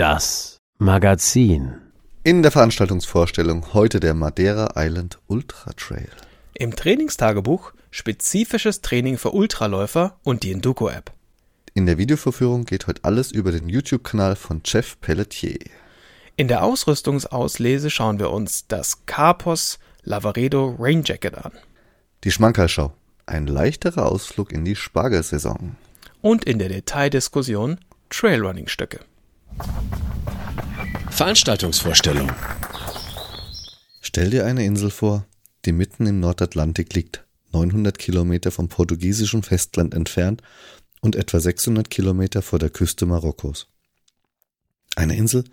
Das Magazin. In der Veranstaltungsvorstellung heute der Madeira Island Ultra Trail. Im Trainingstagebuch spezifisches Training für Ultraläufer und die Induco-App. In der Videovorführung geht heute alles über den YouTube-Kanal von Jeff Pelletier. In der Ausrüstungsauslese schauen wir uns das Carpos Lavaredo Rain Jacket an. Die Schmankerlschau. Ein leichterer Ausflug in die Spargelsaison. Und in der Detaildiskussion Trailrunning-Stöcke. Veranstaltungsvorstellung. Stell dir eine Insel vor, die mitten im Nordatlantik liegt, 900 Kilometer vom portugiesischen Festland entfernt und etwa 600 Kilometer vor der Küste Marokkos. Eine Insel,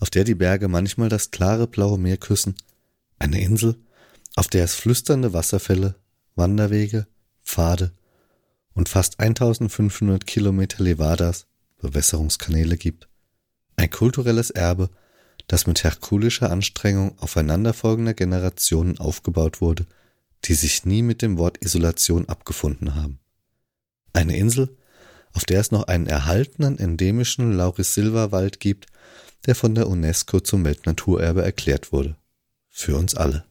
auf der die Berge manchmal das klare blaue Meer küssen. Eine Insel, auf der es flüsternde Wasserfälle, Wanderwege, Pfade und fast 1500 Kilometer Levadas, Bewässerungskanäle gibt. Ein kulturelles Erbe, das mit herkulischer Anstrengung aufeinanderfolgender Generationen aufgebaut wurde, die sich nie mit dem Wort Isolation abgefunden haben. Eine Insel, auf der es noch einen erhaltenen endemischen Laurisilva-Wald gibt, der von der UNESCO zum Weltnaturerbe erklärt wurde. Für uns alle.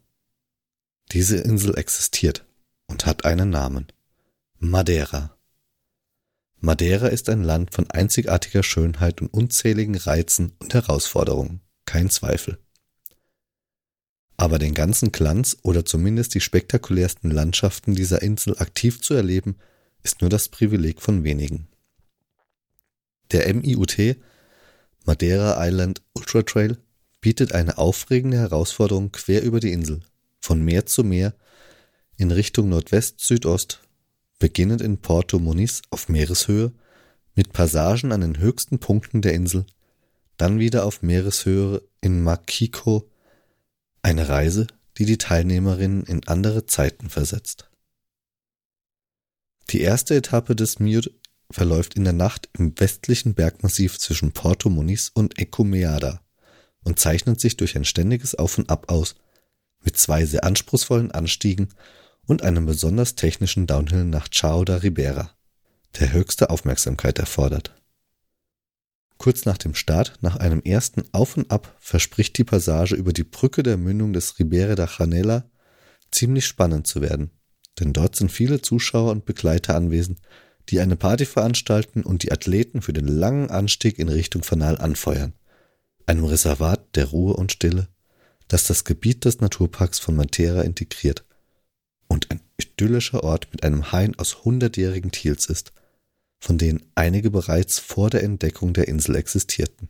Diese Insel existiert und hat einen Namen. Madeira. Madeira ist ein Land von einzigartiger Schönheit und unzähligen Reizen und Herausforderungen, kein Zweifel. Aber den ganzen Glanz oder zumindest die spektakulärsten Landschaften dieser Insel aktiv zu erleben, ist nur das Privileg von wenigen. Der MIUT Madeira Island Ultra Trail bietet eine aufregende Herausforderung quer über die Insel, von Meer zu Meer, in Richtung Nordwest-Südost, beginnend in Porto Moniz auf Meereshöhe, mit Passagen an den höchsten Punkten der Insel, dann wieder auf Meereshöhe in Makiko, eine Reise, die die Teilnehmerinnen in andere Zeiten versetzt. Die erste Etappe des Miut verläuft in der Nacht im westlichen Bergmassiv zwischen Porto Moniz und Ecumeada und zeichnet sich durch ein ständiges Auf und Ab aus, mit zwei sehr anspruchsvollen Anstiegen und einem besonders technischen Downhill nach Chao da Ribera, der höchste Aufmerksamkeit erfordert. Kurz nach dem Start, nach einem ersten Auf und Ab, verspricht die Passage über die Brücke der Mündung des Ribera da Janela ziemlich spannend zu werden, denn dort sind viele Zuschauer und Begleiter anwesend, die eine Party veranstalten und die Athleten für den langen Anstieg in Richtung Fanal anfeuern, einem Reservat der Ruhe und Stille, das das Gebiet des Naturparks von Matera integriert und ein idyllischer Ort mit einem Hain aus hundertjährigen Thiels ist, von denen einige bereits vor der Entdeckung der Insel existierten.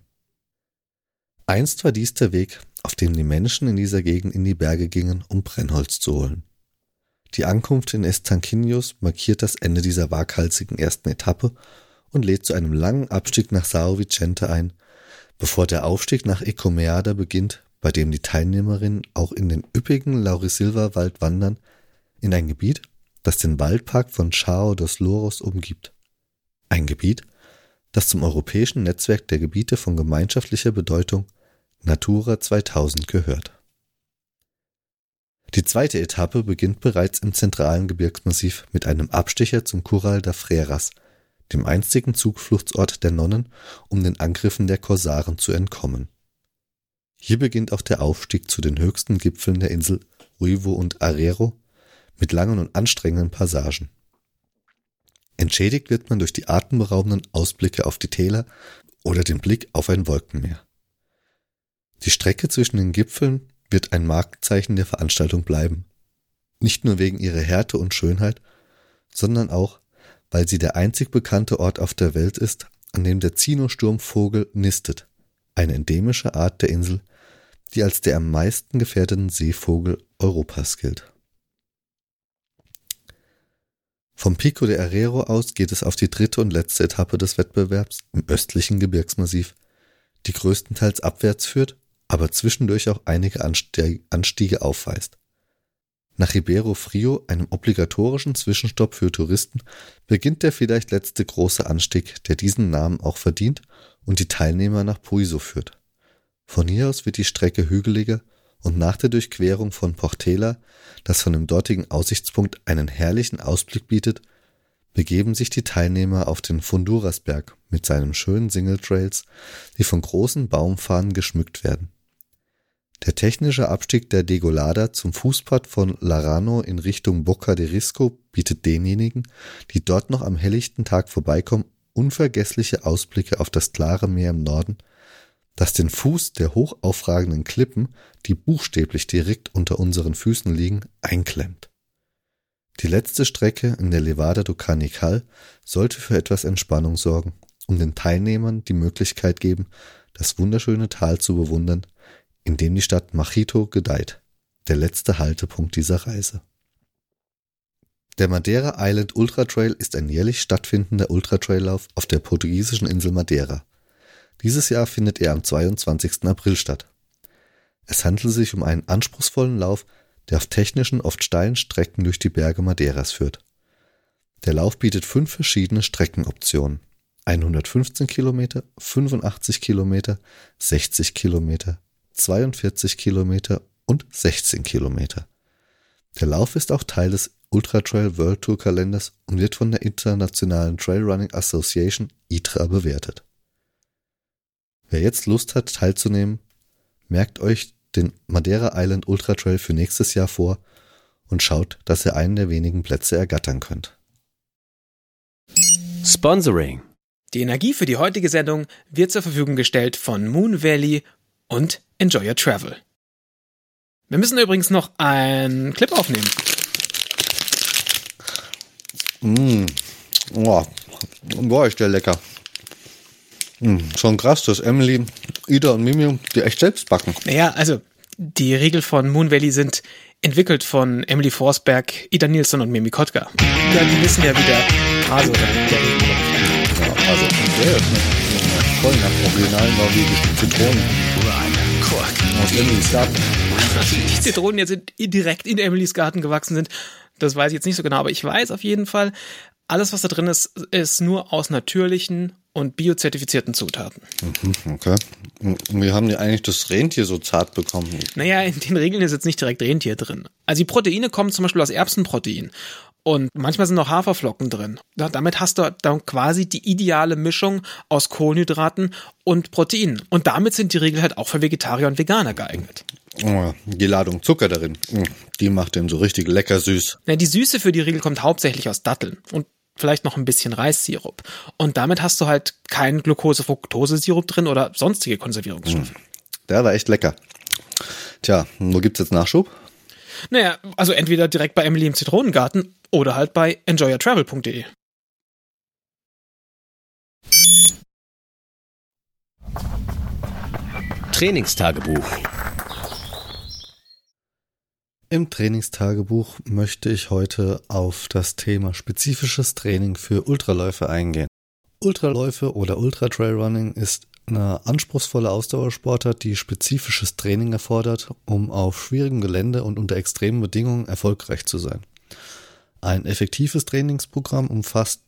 Einst war dies der Weg, auf dem die Menschen in dieser Gegend in die Berge gingen, um Brennholz zu holen. Die Ankunft in Estanquinhos markiert das Ende dieser waghalsigen ersten Etappe und lädt zu einem langen Abstieg nach Sao Vicente ein, bevor der Aufstieg nach Ecomeada beginnt, bei dem die Teilnehmerinnen auch in den üppigen Laurisilva-Wald wandern, in ein Gebiet, das den Waldpark von Chao dos Loros umgibt. Ein Gebiet, das zum europäischen Netzwerk der Gebiete von gemeinschaftlicher Bedeutung Natura 2000 gehört. Die zweite Etappe beginnt bereits im zentralen Gebirgsmassiv mit einem Abstecher zum Curral da Freiras, dem einzigen Zufluchtsort der Nonnen, um den Angriffen der Korsaren zu entkommen. Hier beginnt auch der Aufstieg zu den höchsten Gipfeln der Insel Ruivo und Arrero mit langen und anstrengenden Passagen. Entschädigt wird man durch die atemberaubenden Ausblicke auf die Täler oder den Blick auf ein Wolkenmeer. Die Strecke zwischen den Gipfeln wird ein Markenzeichen der Veranstaltung bleiben. Nicht nur wegen ihrer Härte und Schönheit, sondern auch, weil sie der einzig bekannte Ort auf der Welt ist, an dem der Zinosturmvogel nistet, eine endemische Art der Insel, die als der am meisten gefährdeten Seevogel Europas gilt. Vom Pico de Herrero aus geht es auf die dritte und letzte Etappe des Wettbewerbs im östlichen Gebirgsmassiv, die größtenteils abwärts führt aber zwischendurch auch einige Anstiege aufweist. Nach Ribeiro Frio, einem obligatorischen Zwischenstopp für Touristen, beginnt der vielleicht letzte große Anstieg, der diesen Namen auch verdient und die Teilnehmer nach Puiso führt. Von hier aus wird die Strecke hügeliger und nach der Durchquerung von Portela, das von dem dortigen Aussichtspunkt einen herrlichen Ausblick bietet, begeben sich die Teilnehmer auf den Fundurasberg mit seinen schönen Single Trails, die von großen Baumfahnen geschmückt werden. Der technische Abstieg der Degolada zum Fußpad von Larano in Richtung Bocca de Risco bietet denjenigen, die dort noch am helllichten Tag vorbeikommen, unvergessliche Ausblicke auf das klare Meer im Norden, das den Fuß der hoch aufragenden Klippen, die buchstäblich direkt unter unseren Füßen liegen, einklemmt. Die letzte Strecke in der Levada do Canical sollte für etwas Entspannung sorgen, um den Teilnehmern die Möglichkeit geben, das wunderschöne Tal zu bewundern, in dem die Stadt Machito gedeiht, der letzte Haltepunkt dieser Reise. Der Madeira Island Ultra Trail ist ein jährlich stattfindender Ultratraillauf auf der portugiesischen Insel Madeira. Dieses Jahr findet er am 22. April statt. Es handelt sich um einen anspruchsvollen Lauf, der auf technischen, oft steilen Strecken durch die Berge Madeiras führt. Der Lauf bietet fünf verschiedene Streckenoptionen. 115 Kilometer, 85 Kilometer, 60 Kilometer, 42 Kilometer und 16 Kilometer. Der Lauf ist auch Teil des Ultra Trail World Tour Kalenders und wird von der Internationalen Trail Running Association ITRA bewertet. Wer jetzt Lust hat teilzunehmen, merkt euch den Madeira Island Ultra Trail für nächstes Jahr vor und schaut, dass ihr einen der wenigen Plätze ergattern könnt. Sponsoring. Die Energie für die heutige Sendung wird zur Verfügung gestellt von Moon Valley und Enjoy Your Travel. Wir müssen übrigens noch einen Clip aufnehmen. Mmh. Oh. Boah, ist der lecker. Mmh. Schon krass, dass Emily, Ida und Mimi die echt selbst backen. Naja, also die Riegel von Moon Valley sind entwickelt von Emily Forsberg, Ida Nielsen und Mimi Kotka. Ja, die wissen ja, wie der Hase oder der. Ja, also, der ist voll nach originalen norwegischen Zitronen. Aus Emilys Garten. Die Zitronen jetzt direkt in Emilys Garten gewachsen sind, das weiß ich jetzt nicht so genau, aber ich weiß auf jeden Fall, alles, was da drin ist, ist nur aus natürlichen und biozertifizierten Zutaten. Mhm, okay. Und wie haben die eigentlich das Rentier so zart bekommen? Naja, in den Regeln ist jetzt nicht direkt Rentier drin. Also die Proteine kommen zum Beispiel aus Erbsenprotein. Und manchmal sind auch Haferflocken drin. Ja, damit hast du dann quasi die ideale Mischung aus Kohlenhydraten und Proteinen. Und damit sind die Regeln halt auch für Vegetarier und Veganer geeignet. Oh, die Ladung Zucker darin, mm, die macht den so richtig lecker süß. Ja, die Süße für die Riegel kommt hauptsächlich aus Datteln und vielleicht noch ein bisschen Reissirup. Und damit hast du halt keinen Glucose-Fructose-Sirup drin oder sonstige Konservierungsstoffe. Der war echt lecker. Tja, wo gibt's jetzt Nachschub? Naja, also entweder direkt bei Emily im Zitronengarten oder halt bei enjoyyourtravel.de. Trainingstagebuch. Im Trainingstagebuch möchte ich heute auf das Thema spezifisches Training für Ultraläufe eingehen. Ultraläufe oder Ultra-Trailrunning ist eine anspruchsvolle Ausdauersportart, die spezifisches Training erfordert, um auf schwierigem Gelände und unter extremen Bedingungen erfolgreich zu sein. Ein effektives Trainingsprogramm umfasst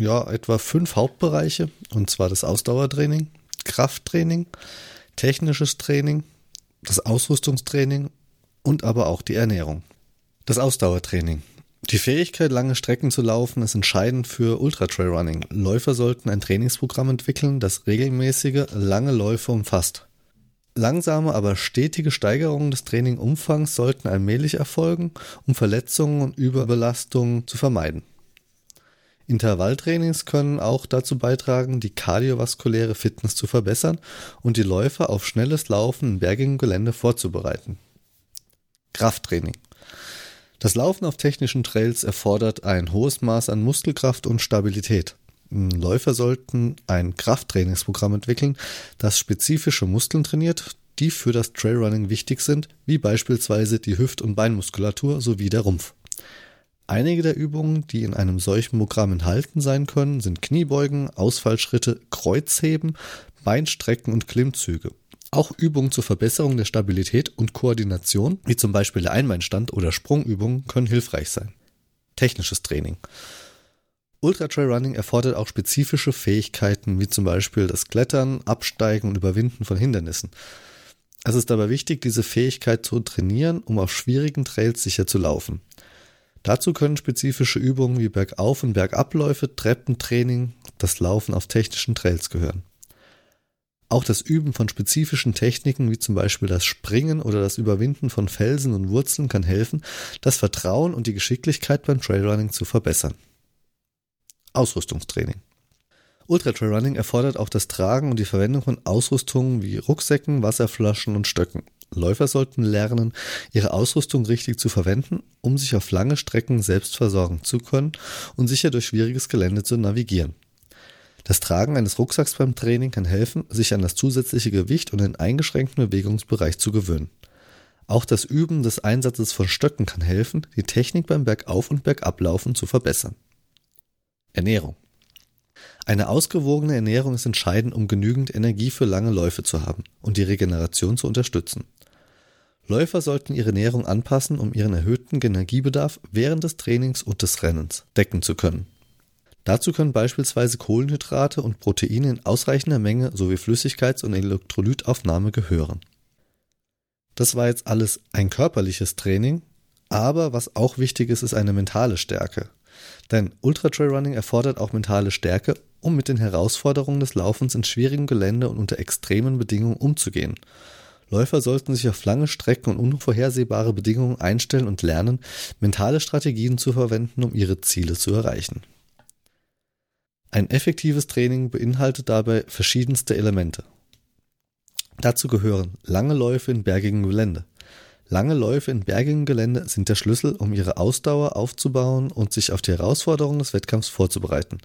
ja etwa fünf Hauptbereiche, und zwar das Ausdauertraining, Krafttraining, technisches Training, das Ausrüstungstraining und aber auch die Ernährung. Das Ausdauertraining. Die Fähigkeit, lange Strecken zu laufen, ist entscheidend für Ultra-Trailrunning. Läufer sollten ein Trainingsprogramm entwickeln, das regelmäßige, lange Läufe umfasst. Langsame, aber stetige Steigerungen des Trainingumfangs sollten allmählich erfolgen, um Verletzungen und Überbelastungen zu vermeiden. Intervalltrainings können auch dazu beitragen, die kardiovaskuläre Fitness zu verbessern und die Läufer auf schnelles Laufen in bergigem Gelände vorzubereiten. Krafttraining. Das Laufen auf technischen Trails erfordert ein hohes Maß an Muskelkraft und Stabilität. Läufer sollten ein Krafttrainingsprogramm entwickeln, das spezifische Muskeln trainiert, die für das Trailrunning wichtig sind, wie beispielsweise die Hüft- und Beinmuskulatur sowie der Rumpf. Einige der Übungen, die in einem solchen Programm enthalten sein können, sind Kniebeugen, Ausfallschritte, Kreuzheben, Beinstrecken und Klimmzüge. Auch Übungen zur Verbesserung der Stabilität und Koordination, wie zum Beispiel der Einbeinstand oder Sprungübungen, können hilfreich sein. Technisches Training. Ultra Trail Running erfordert auch spezifische Fähigkeiten, wie zum Beispiel das Klettern, Absteigen und Überwinden von Hindernissen. Es ist dabei wichtig, diese Fähigkeit zu trainieren, um auf schwierigen Trails sicher zu laufen. Dazu können spezifische Übungen wie Bergauf- und Bergabläufe, Treppentraining, das Laufen auf technischen Trails gehören. Auch das Üben von spezifischen Techniken wie zum Beispiel das Springen oder das Überwinden von Felsen und Wurzeln kann helfen, das Vertrauen und die Geschicklichkeit beim Trailrunning zu verbessern. Ausrüstungstraining. Ultra Trailrunning erfordert auch das Tragen und die Verwendung von Ausrüstungen wie Rucksäcken, Wasserflaschen und Stöcken. Läufer sollten lernen, ihre Ausrüstung richtig zu verwenden, um sich auf lange Strecken selbst versorgen zu können und sicher durch schwieriges Gelände zu navigieren. Das Tragen eines Rucksacks beim Training kann helfen, sich an das zusätzliche Gewicht und den eingeschränkten Bewegungsbereich zu gewöhnen. Auch das Üben des Einsatzes von Stöcken kann helfen, die Technik beim Bergauf- und Bergablaufen zu verbessern. Ernährung. Eine ausgewogene Ernährung ist entscheidend, um genügend Energie für lange Läufe zu haben und die Regeneration zu unterstützen. Läufer sollten ihre Ernährung anpassen, um ihren erhöhten Energiebedarf während des Trainings und des Rennens decken zu können. Dazu können beispielsweise Kohlenhydrate und Proteine in ausreichender Menge sowie Flüssigkeits- und Elektrolytaufnahme gehören. Das war jetzt alles ein körperliches Training, aber was auch wichtig ist, ist eine mentale Stärke. Denn Ultra Trail Running erfordert auch mentale Stärke, um mit den Herausforderungen des Laufens in schwierigem Gelände und unter extremen Bedingungen umzugehen. Läufer sollten sich auf lange Strecken und unvorhersehbare Bedingungen einstellen und lernen, mentale Strategien zu verwenden, um ihre Ziele zu erreichen. Ein effektives Training beinhaltet dabei verschiedenste Elemente. Dazu gehören lange Läufe in bergigem Gelände. Lange Läufe in bergigem Gelände sind der Schlüssel, um ihre Ausdauer aufzubauen und sich auf die Herausforderungen des Wettkampfs vorzubereiten.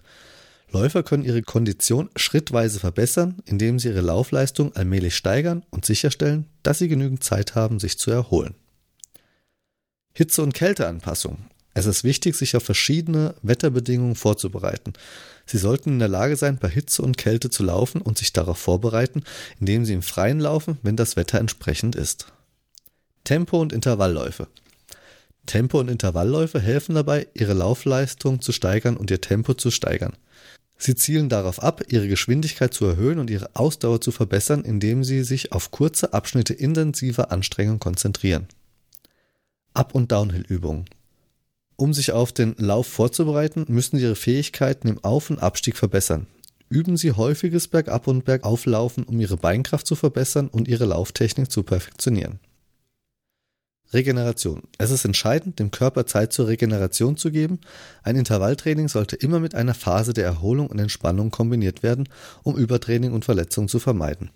Läufer können ihre Kondition schrittweise verbessern, indem sie ihre Laufleistung allmählich steigern und sicherstellen, dass sie genügend Zeit haben, sich zu erholen. Hitze- und Kälteanpassung. Es ist wichtig, sich auf verschiedene Wetterbedingungen vorzubereiten. Sie sollten in der Lage sein, bei Hitze und Kälte zu laufen und sich darauf vorbereiten, indem sie im Freien laufen, wenn das Wetter entsprechend ist. Tempo- und Intervallläufe. Tempo- und Intervallläufe helfen dabei, ihre Laufleistung zu steigern und ihr Tempo zu steigern. Sie zielen darauf ab, ihre Geschwindigkeit zu erhöhen und ihre Ausdauer zu verbessern, indem sie sich auf kurze Abschnitte intensiver Anstrengung konzentrieren. Up- und Downhill-Übungen. Um sich auf den Lauf vorzubereiten, müssen Sie Ihre Fähigkeiten im Auf- und Abstieg verbessern. Üben Sie häufiges Bergab- und Bergauflaufen, um Ihre Beinkraft zu verbessern und Ihre Lauftechnik zu perfektionieren. Regeneration. Es ist entscheidend, dem Körper Zeit zur Regeneration zu geben. Ein Intervalltraining sollte immer mit einer Phase der Erholung und Entspannung kombiniert werden, um Übertraining und Verletzungen zu vermeiden.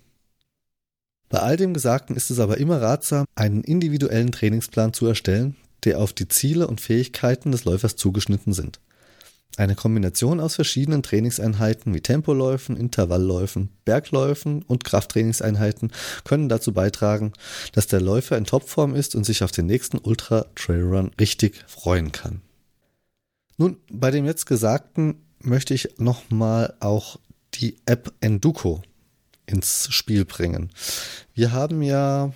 Bei all dem Gesagten ist es aber immer ratsam, einen individuellen Trainingsplan zu erstellen, der auf die Ziele und Fähigkeiten des Läufers zugeschnitten sind. Eine Kombination aus verschiedenen Trainingseinheiten wie Tempoläufen, Intervallläufen, Bergläufen und Krafttrainingseinheiten können dazu beitragen, dass der Läufer in Topform ist und sich auf den nächsten Ultra Trailrun richtig freuen kann. Nun, bei dem jetzt Gesagten möchte ich nochmal auch die App Enduko ins Spiel bringen. Wir haben ja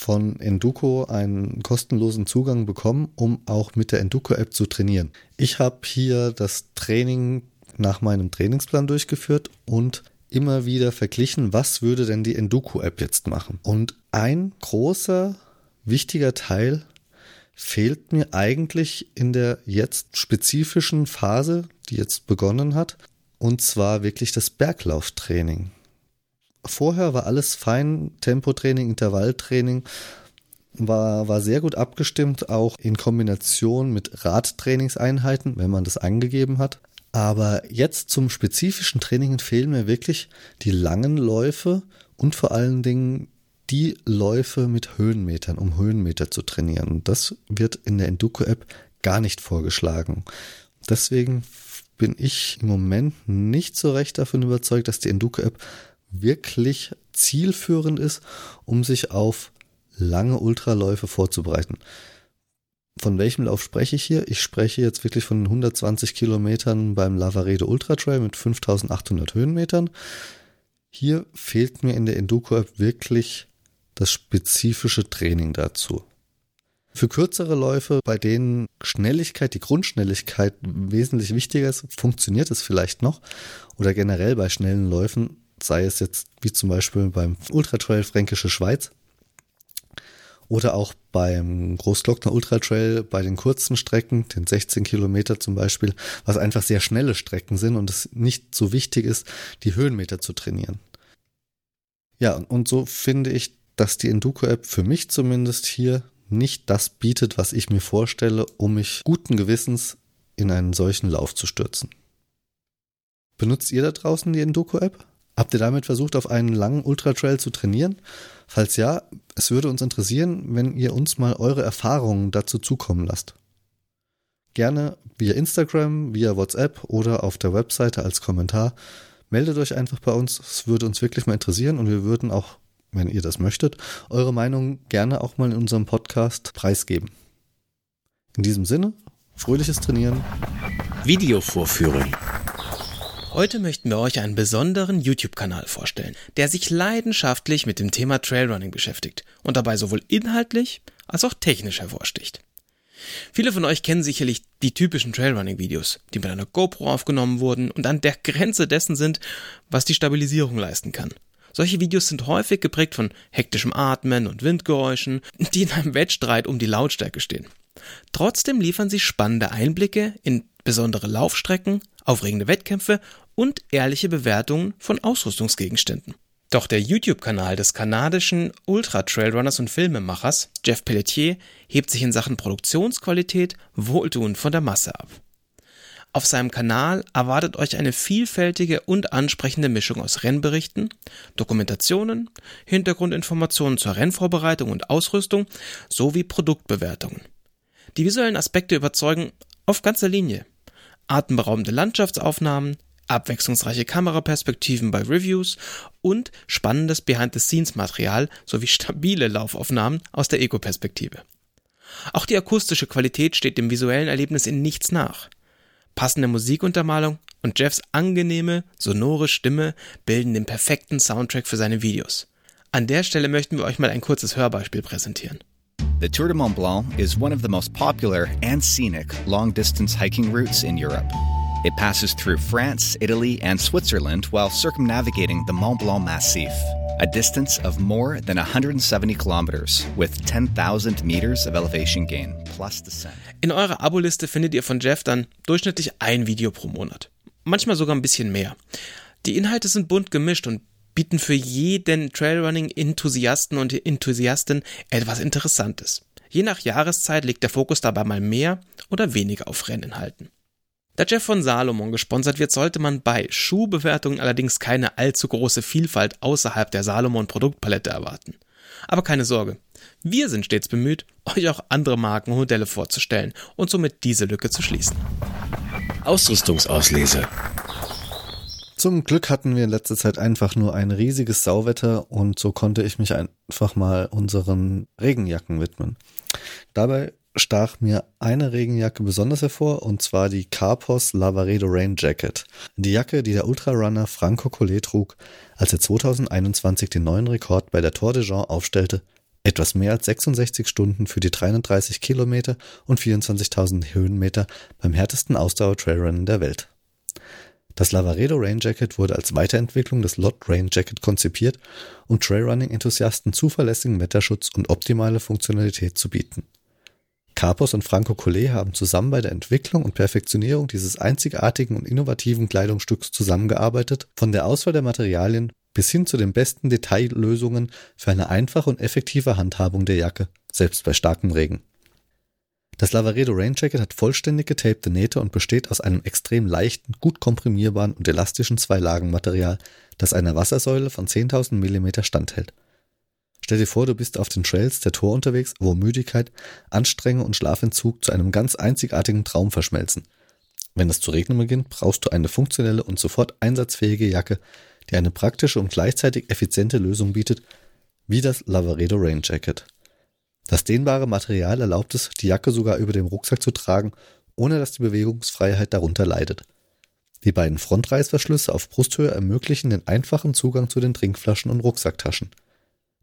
von Enduko einen kostenlosen Zugang bekommen, um auch mit der Enduko-App zu trainieren. Ich habe hier das Training nach meinem Trainingsplan durchgeführt und immer wieder verglichen, was würde denn die Enduko-App jetzt machen. Und ein großer, wichtiger Teil fehlt mir eigentlich in der jetzt spezifischen Phase, die jetzt begonnen hat, und zwar wirklich das Berglauftraining. Vorher war alles fein, Tempotraining, Intervalltraining war, war sehr gut abgestimmt, auch in Kombination mit Radtrainingseinheiten, wenn man das angegeben hat. Aber jetzt zum spezifischen Training fehlen mir wirklich die langen Läufe und vor allen Dingen die Läufe mit Höhenmetern, um Höhenmeter zu trainieren. Das wird in der Enduko-App gar nicht vorgeschlagen. Deswegen bin ich im Moment nicht so recht davon überzeugt, dass die Enduko-App wirklich zielführend ist, um sich auf lange Ultraläufe vorzubereiten. Von welchem Lauf spreche ich hier? Ich spreche jetzt wirklich von 120 Kilometern beim Lavaredo Ultra Trail mit 5800 Höhenmetern. Hier fehlt mir in der Enduko App wirklich das spezifische Training dazu. Für kürzere Läufe, bei denen Schnelligkeit, die Grundschnelligkeit wesentlich wichtiger ist, funktioniert es vielleicht noch. Oder generell bei schnellen Läufen sei es jetzt wie zum Beispiel beim Ultra Trail Fränkische Schweiz Oder auch beim Großglockner Ultra Trail bei den kurzen Strecken, den 16 Kilometer zum Beispiel, was einfach sehr schnelle Strecken sind und es nicht so wichtig ist, die Höhenmeter zu trainieren. Ja, und so finde ich, dass die Enduko-App für mich zumindest hier nicht das bietet, was ich mir vorstelle, um mich guten Gewissens in einen solchen Lauf zu stürzen. Benutzt ihr da draußen die Enduko-App? Habt ihr damit versucht, auf einen langen Ultra-Trail zu trainieren? Falls ja, es würde uns interessieren, wenn ihr uns mal eure Erfahrungen dazu zukommen lasst. Gerne via Instagram, via WhatsApp oder auf der Webseite als Kommentar. Meldet euch einfach bei uns, es würde uns wirklich mal interessieren und wir würden auch, wenn ihr das möchtet, eure Meinung gerne auch mal in unserem Podcast preisgeben. In diesem Sinne, fröhliches Trainieren. Videovorführung. Heute möchten wir euch einen besonderen YouTube-Kanal vorstellen, der sich leidenschaftlich mit dem Thema Trailrunning beschäftigt und dabei sowohl inhaltlich als auch technisch hervorsticht. Viele von euch kennen sicherlich die typischen Trailrunning-Videos, die mit einer GoPro aufgenommen wurden und an der Grenze dessen sind, was die Stabilisierung leisten kann. Solche Videos sind häufig geprägt von hektischem Atmen und Windgeräuschen, die in einem Wettstreit um die Lautstärke stehen. Trotzdem liefern sie spannende Einblicke in besondere Laufstrecken, aufregende Wettkämpfe und ehrliche Bewertungen von Ausrüstungsgegenständen. Doch der YouTube-Kanal des kanadischen Ultra-Trailrunners und Filmemachers Jeff Pelletier hebt sich in Sachen Produktionsqualität wohltuend von der Masse ab. Auf seinem Kanal erwartet euch eine vielfältige und ansprechende Mischung aus Rennberichten, Dokumentationen, Hintergrundinformationen zur Rennvorbereitung und Ausrüstung sowie Produktbewertungen. Die visuellen Aspekte überzeugen auf ganzer Linie. Atemberaubende Landschaftsaufnahmen, abwechslungsreiche Kameraperspektiven bei Reviews und spannendes Behind-the-Scenes-Material sowie stabile Laufaufnahmen aus der Ego-Perspektive. Auch die akustische Qualität steht dem visuellen Erlebnis in nichts nach. Passende Musikuntermalung und Jeffs angenehme, sonore Stimme bilden den perfekten Soundtrack für seine Videos. An der Stelle möchten wir euch mal ein kurzes Hörbeispiel präsentieren. The Tour de Mont Blanc is one of the most popular and scenic long distance hiking routes in Europe. It passes through France, Italy, and Switzerland while circumnavigating the Mont Blanc Massif, a distance of more than 170 kilometers with 10,000 meters of elevation gain plus descent. In eurer Aboliste findet ihr von Jeff dann durchschnittlich ein Video pro Monat. Manchmal sogar ein bisschen mehr. Die Inhalte sind bunt gemischt und bieten für jeden Trailrunning-Enthusiasten und Enthusiasten etwas Interessantes. Je nach Jahreszeit liegt der Fokus dabei mal mehr oder weniger auf Renninhalten. Da Jeff von Salomon gesponsert wird, sollte man bei Schuhbewertungen allerdings keine allzu große Vielfalt außerhalb der Salomon Produktpalette erwarten. Aber keine Sorge, wir sind stets bemüht, euch auch andere Marken und Modelle vorzustellen und somit diese Lücke zu schließen. Ausrüstungsauslese. Zum Glück hatten wir in letzter Zeit einfach nur ein riesiges Sauwetter und so konnte ich mich einfach mal unseren Regenjacken widmen. Dabei stach mir eine Regenjacke besonders hervor und zwar die Carpos Lavaredo Rain Jacket. Die Jacke, die der Ultrarunner Franco Collet trug, als er 2021 den neuen Rekord bei der Tour de Jean aufstellte, etwas mehr als 66 Stunden für die 330 Kilometer und 24.000 Höhenmeter beim härtesten Ausdauer-Trailrennen der Welt. Das Lavaredo Rain Jacket wurde als Weiterentwicklung des Lot Rain Jacket konzipiert, um Trailrunning-Enthusiasten zuverlässigen Wetterschutz und optimale Funktionalität zu bieten. Carpos und Franco Collet haben zusammen bei der Entwicklung und Perfektionierung dieses einzigartigen und innovativen Kleidungsstücks zusammengearbeitet, von der Auswahl der Materialien bis hin zu den besten Detaillösungen für eine einfache und effektive Handhabung der Jacke, selbst bei starkem Regen. Das Lavaredo Rain Jacket hat vollständig getapte Nähte und besteht aus einem extrem leichten, gut komprimierbaren und elastischen Zweilagenmaterial, das einer Wassersäule von 10.000 mm standhält. Stell dir vor, du bist auf den Trails der Tour unterwegs, wo Müdigkeit, Anstrengung und Schlafentzug zu einem ganz einzigartigen Traum verschmelzen. Wenn es zu regnen beginnt, brauchst du eine funktionelle und sofort einsatzfähige Jacke, die eine praktische und gleichzeitig effiziente Lösung bietet, wie das Lavaredo Rain Jacket. Das dehnbare Material erlaubt es, die Jacke sogar über dem Rucksack zu tragen, ohne dass die Bewegungsfreiheit darunter leidet. Die beiden Frontreißverschlüsse auf Brusthöhe ermöglichen den einfachen Zugang zu den Trinkflaschen und Rucksacktaschen.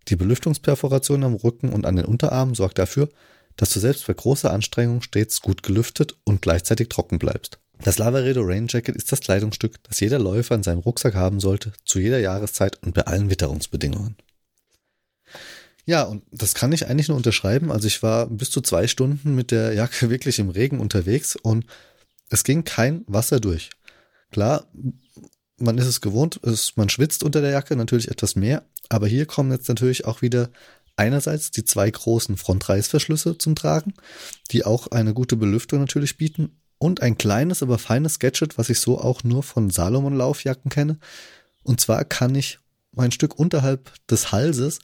Die Belüftungsperforation am Rücken und an den Unterarmen sorgt dafür, dass du selbst bei großer Anstrengung stets gut gelüftet und gleichzeitig trocken bleibst. Das Lavaredo Rain Jacket ist das Kleidungsstück, das jeder Läufer in seinem Rucksack haben sollte, zu jeder Jahreszeit und bei allen Witterungsbedingungen. Ja, und das kann ich eigentlich nur unterschreiben. Also ich war bis zu zwei Stunden mit der Jacke wirklich im Regen unterwegs und es ging kein Wasser durch. Klar, man ist es gewohnt, es, man schwitzt unter der Jacke natürlich etwas mehr, aber hier kommen jetzt natürlich auch wieder einerseits die zwei großen Frontreißverschlüsse zum Tragen, die auch eine gute Belüftung natürlich bieten und ein kleines, aber feines Gadget, was ich so auch nur von Salomon Laufjacken kenne. Und zwar kann ich ein Stück unterhalb des Halses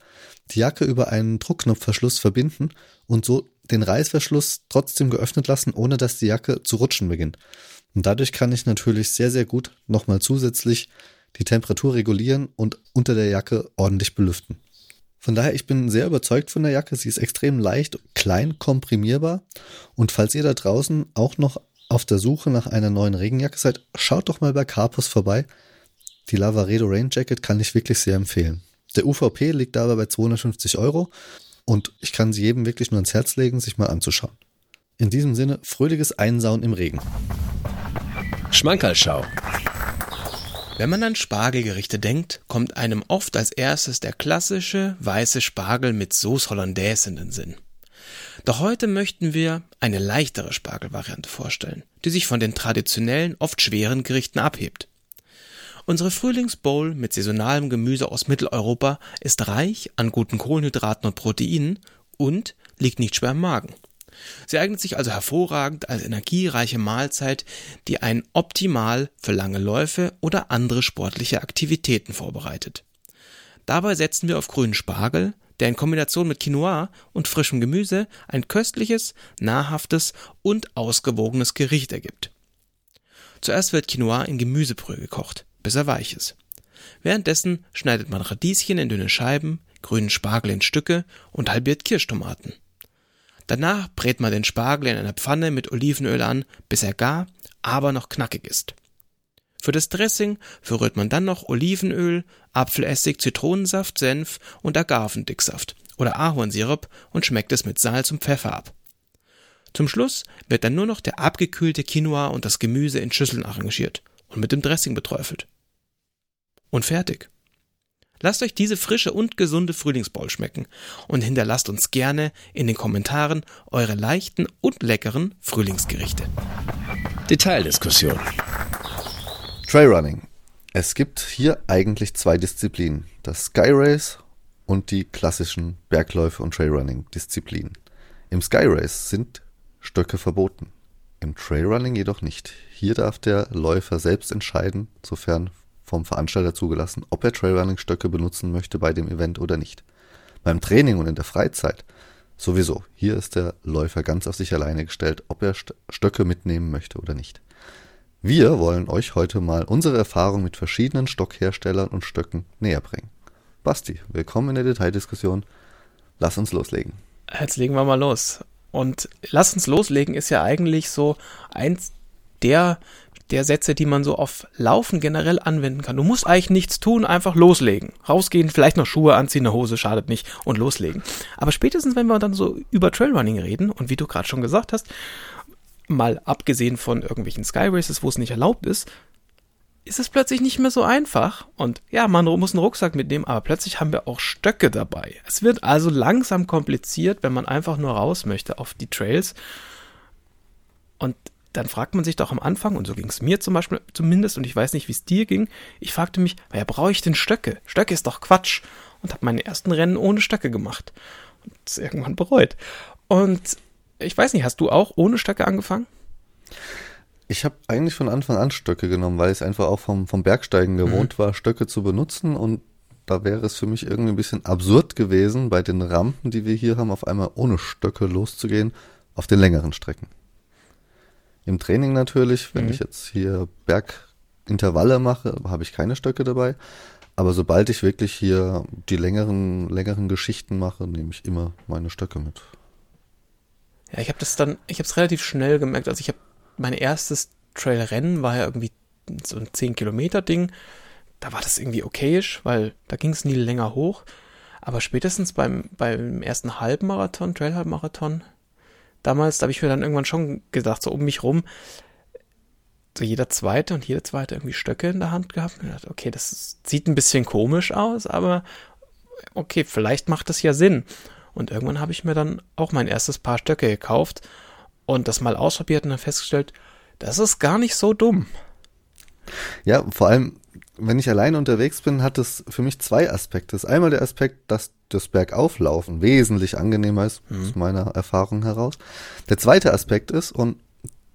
die Jacke über einen Druckknopfverschluss verbinden und so den Reißverschluss trotzdem geöffnet lassen, ohne dass die Jacke zu rutschen beginnt. Und dadurch kann ich natürlich sehr, sehr gut nochmal zusätzlich die Temperatur regulieren und unter der Jacke ordentlich belüften. Von daher, ich bin sehr überzeugt von der Jacke. Sie ist extrem leicht, klein, komprimierbar. Und falls ihr da draußen auch noch auf der Suche nach einer neuen Regenjacke seid, schaut doch mal bei Carpus vorbei. Die Lavaredo Rain Jacket kann ich wirklich sehr empfehlen. Der UVP liegt dabei bei 250 Euro und ich kann sie jedem wirklich nur ans Herz legen, sich mal anzuschauen. In diesem Sinne, fröhliches Einsauen im Regen. Schmankerlschau. Wenn man an Spargelgerichte denkt, kommt einem oft als erstes der klassische weiße Spargel mit Sauce Hollandaise in den Sinn. Doch heute möchten wir eine leichtere Spargelvariante vorstellen, die sich von den traditionellen, oft schweren Gerichten abhebt. Unsere Frühlingsbowl mit saisonalem Gemüse aus Mitteleuropa ist reich an guten Kohlenhydraten und Proteinen und liegt nicht schwer im Magen. Sie eignet sich also hervorragend als energiereiche Mahlzeit, die einen optimal für lange Läufe oder andere sportliche Aktivitäten vorbereitet. Dabei setzen wir auf grünen Spargel, der in Kombination mit Quinoa und frischem Gemüse ein köstliches, nahrhaftes und ausgewogenes Gericht ergibt. Zuerst wird Quinoa in Gemüsebrühe gekocht, bis er weich ist. Währenddessen schneidet man Radieschen in dünne Scheiben, grünen Spargel in Stücke und halbiert Kirschtomaten. Danach brät man den Spargel in einer Pfanne mit Olivenöl an, bis er gar, aber noch knackig ist. Für das Dressing verrührt man dann noch Olivenöl, Apfelessig, Zitronensaft, Senf und Agavendicksaft oder Ahornsirup und schmeckt es mit Salz und Pfeffer ab. Zum Schluss wird dann nur noch der abgekühlte Quinoa und das Gemüse in Schüsseln arrangiert und mit dem Dressing beträufelt. Und fertig. Lasst euch diese frische und gesunde Frühlingsbowl schmecken und hinterlasst uns gerne in den Kommentaren eure leichten und leckeren Frühlingsgerichte. Detaildiskussion. Trailrunning. Es gibt hier eigentlich zwei Disziplinen. Das Sky Race und die klassischen Bergläufe und Trailrunning-Disziplinen. Im Sky Race sind Stöcke verboten. Im Trailrunning jedoch nicht. Hier darf der Läufer selbst entscheiden, sofern vom Veranstalter zugelassen, ob er Trailrunning-Stöcke benutzen möchte bei dem Event oder nicht. Beim Training und in der Freizeit sowieso. Hier ist der Läufer ganz auf sich alleine gestellt, ob er Stöcke mitnehmen möchte oder nicht. Wir wollen euch heute mal unsere Erfahrung mit verschiedenen Stockherstellern und Stöcken näher bringen. Basti, willkommen in der Detaildiskussion. Lass uns loslegen. Jetzt legen wir mal los. Und lass uns loslegen ist ja eigentlich so eins der der Sätze, die man so auf Laufen generell anwenden kann. Du musst eigentlich nichts tun, einfach loslegen. Rausgehen, vielleicht noch Schuhe anziehen, eine Hose schadet nicht und loslegen. Aber spätestens, wenn wir dann so über Trailrunning reden und wie du gerade schon gesagt hast, mal abgesehen von irgendwelchen Sky Races, wo es nicht erlaubt ist, ist es plötzlich nicht mehr so einfach. Und ja, man muss einen Rucksack mitnehmen, aber plötzlich haben wir auch Stöcke dabei. Es wird also langsam kompliziert, wenn man einfach nur raus möchte auf die Trails. Und dann fragt man sich doch am Anfang, und so ging es mir zum Beispiel zumindest, und ich weiß nicht, wie es dir ging, ich fragte mich, wer brauche ich denn Stöcke? Stöcke ist doch Quatsch. Und habe meine ersten Rennen ohne Stöcke gemacht. Und es irgendwann bereut. Und ich weiß nicht, hast du auch ohne Stöcke angefangen? Ich habe eigentlich von Anfang an Stöcke genommen, weil ich einfach auch vom, vom Bergsteigen gewohnt mhm. war, Stöcke zu benutzen und da wäre es für mich irgendwie ein bisschen absurd gewesen, bei den Rampen, die wir hier haben, auf einmal ohne Stöcke loszugehen auf den längeren Strecken. Im Training natürlich, wenn mhm. ich jetzt hier Bergintervalle mache, habe ich keine Stöcke dabei. Aber sobald ich wirklich hier die längeren, längeren Geschichten mache, nehme ich immer meine Stöcke mit. Ja, ich habe das dann, ich habe es relativ schnell gemerkt. Also ich habe mein erstes Trailrennen war ja irgendwie so ein 10 Kilometer Ding. Da war das irgendwie okayisch, weil da ging es nie länger hoch. Aber spätestens beim, beim ersten Halbmarathon, Trail-Halbmarathon, damals, da habe ich mir dann irgendwann schon gedacht, so um mich rum, so jeder zweite und jeder zweite irgendwie Stöcke in der Hand gehabt und gedacht, okay, das sieht ein bisschen komisch aus, aber okay, vielleicht macht das ja Sinn. Und irgendwann habe ich mir dann auch mein erstes Paar Stöcke gekauft und das mal ausprobiert und dann festgestellt, das ist gar nicht so dumm. Ja, vor allem, wenn ich alleine unterwegs bin, hat es für mich zwei Aspekte. Das einmal der Aspekt, dass das Bergauflaufen wesentlich angenehmer ist, mhm. aus meiner Erfahrung heraus. Der zweite Aspekt ist, und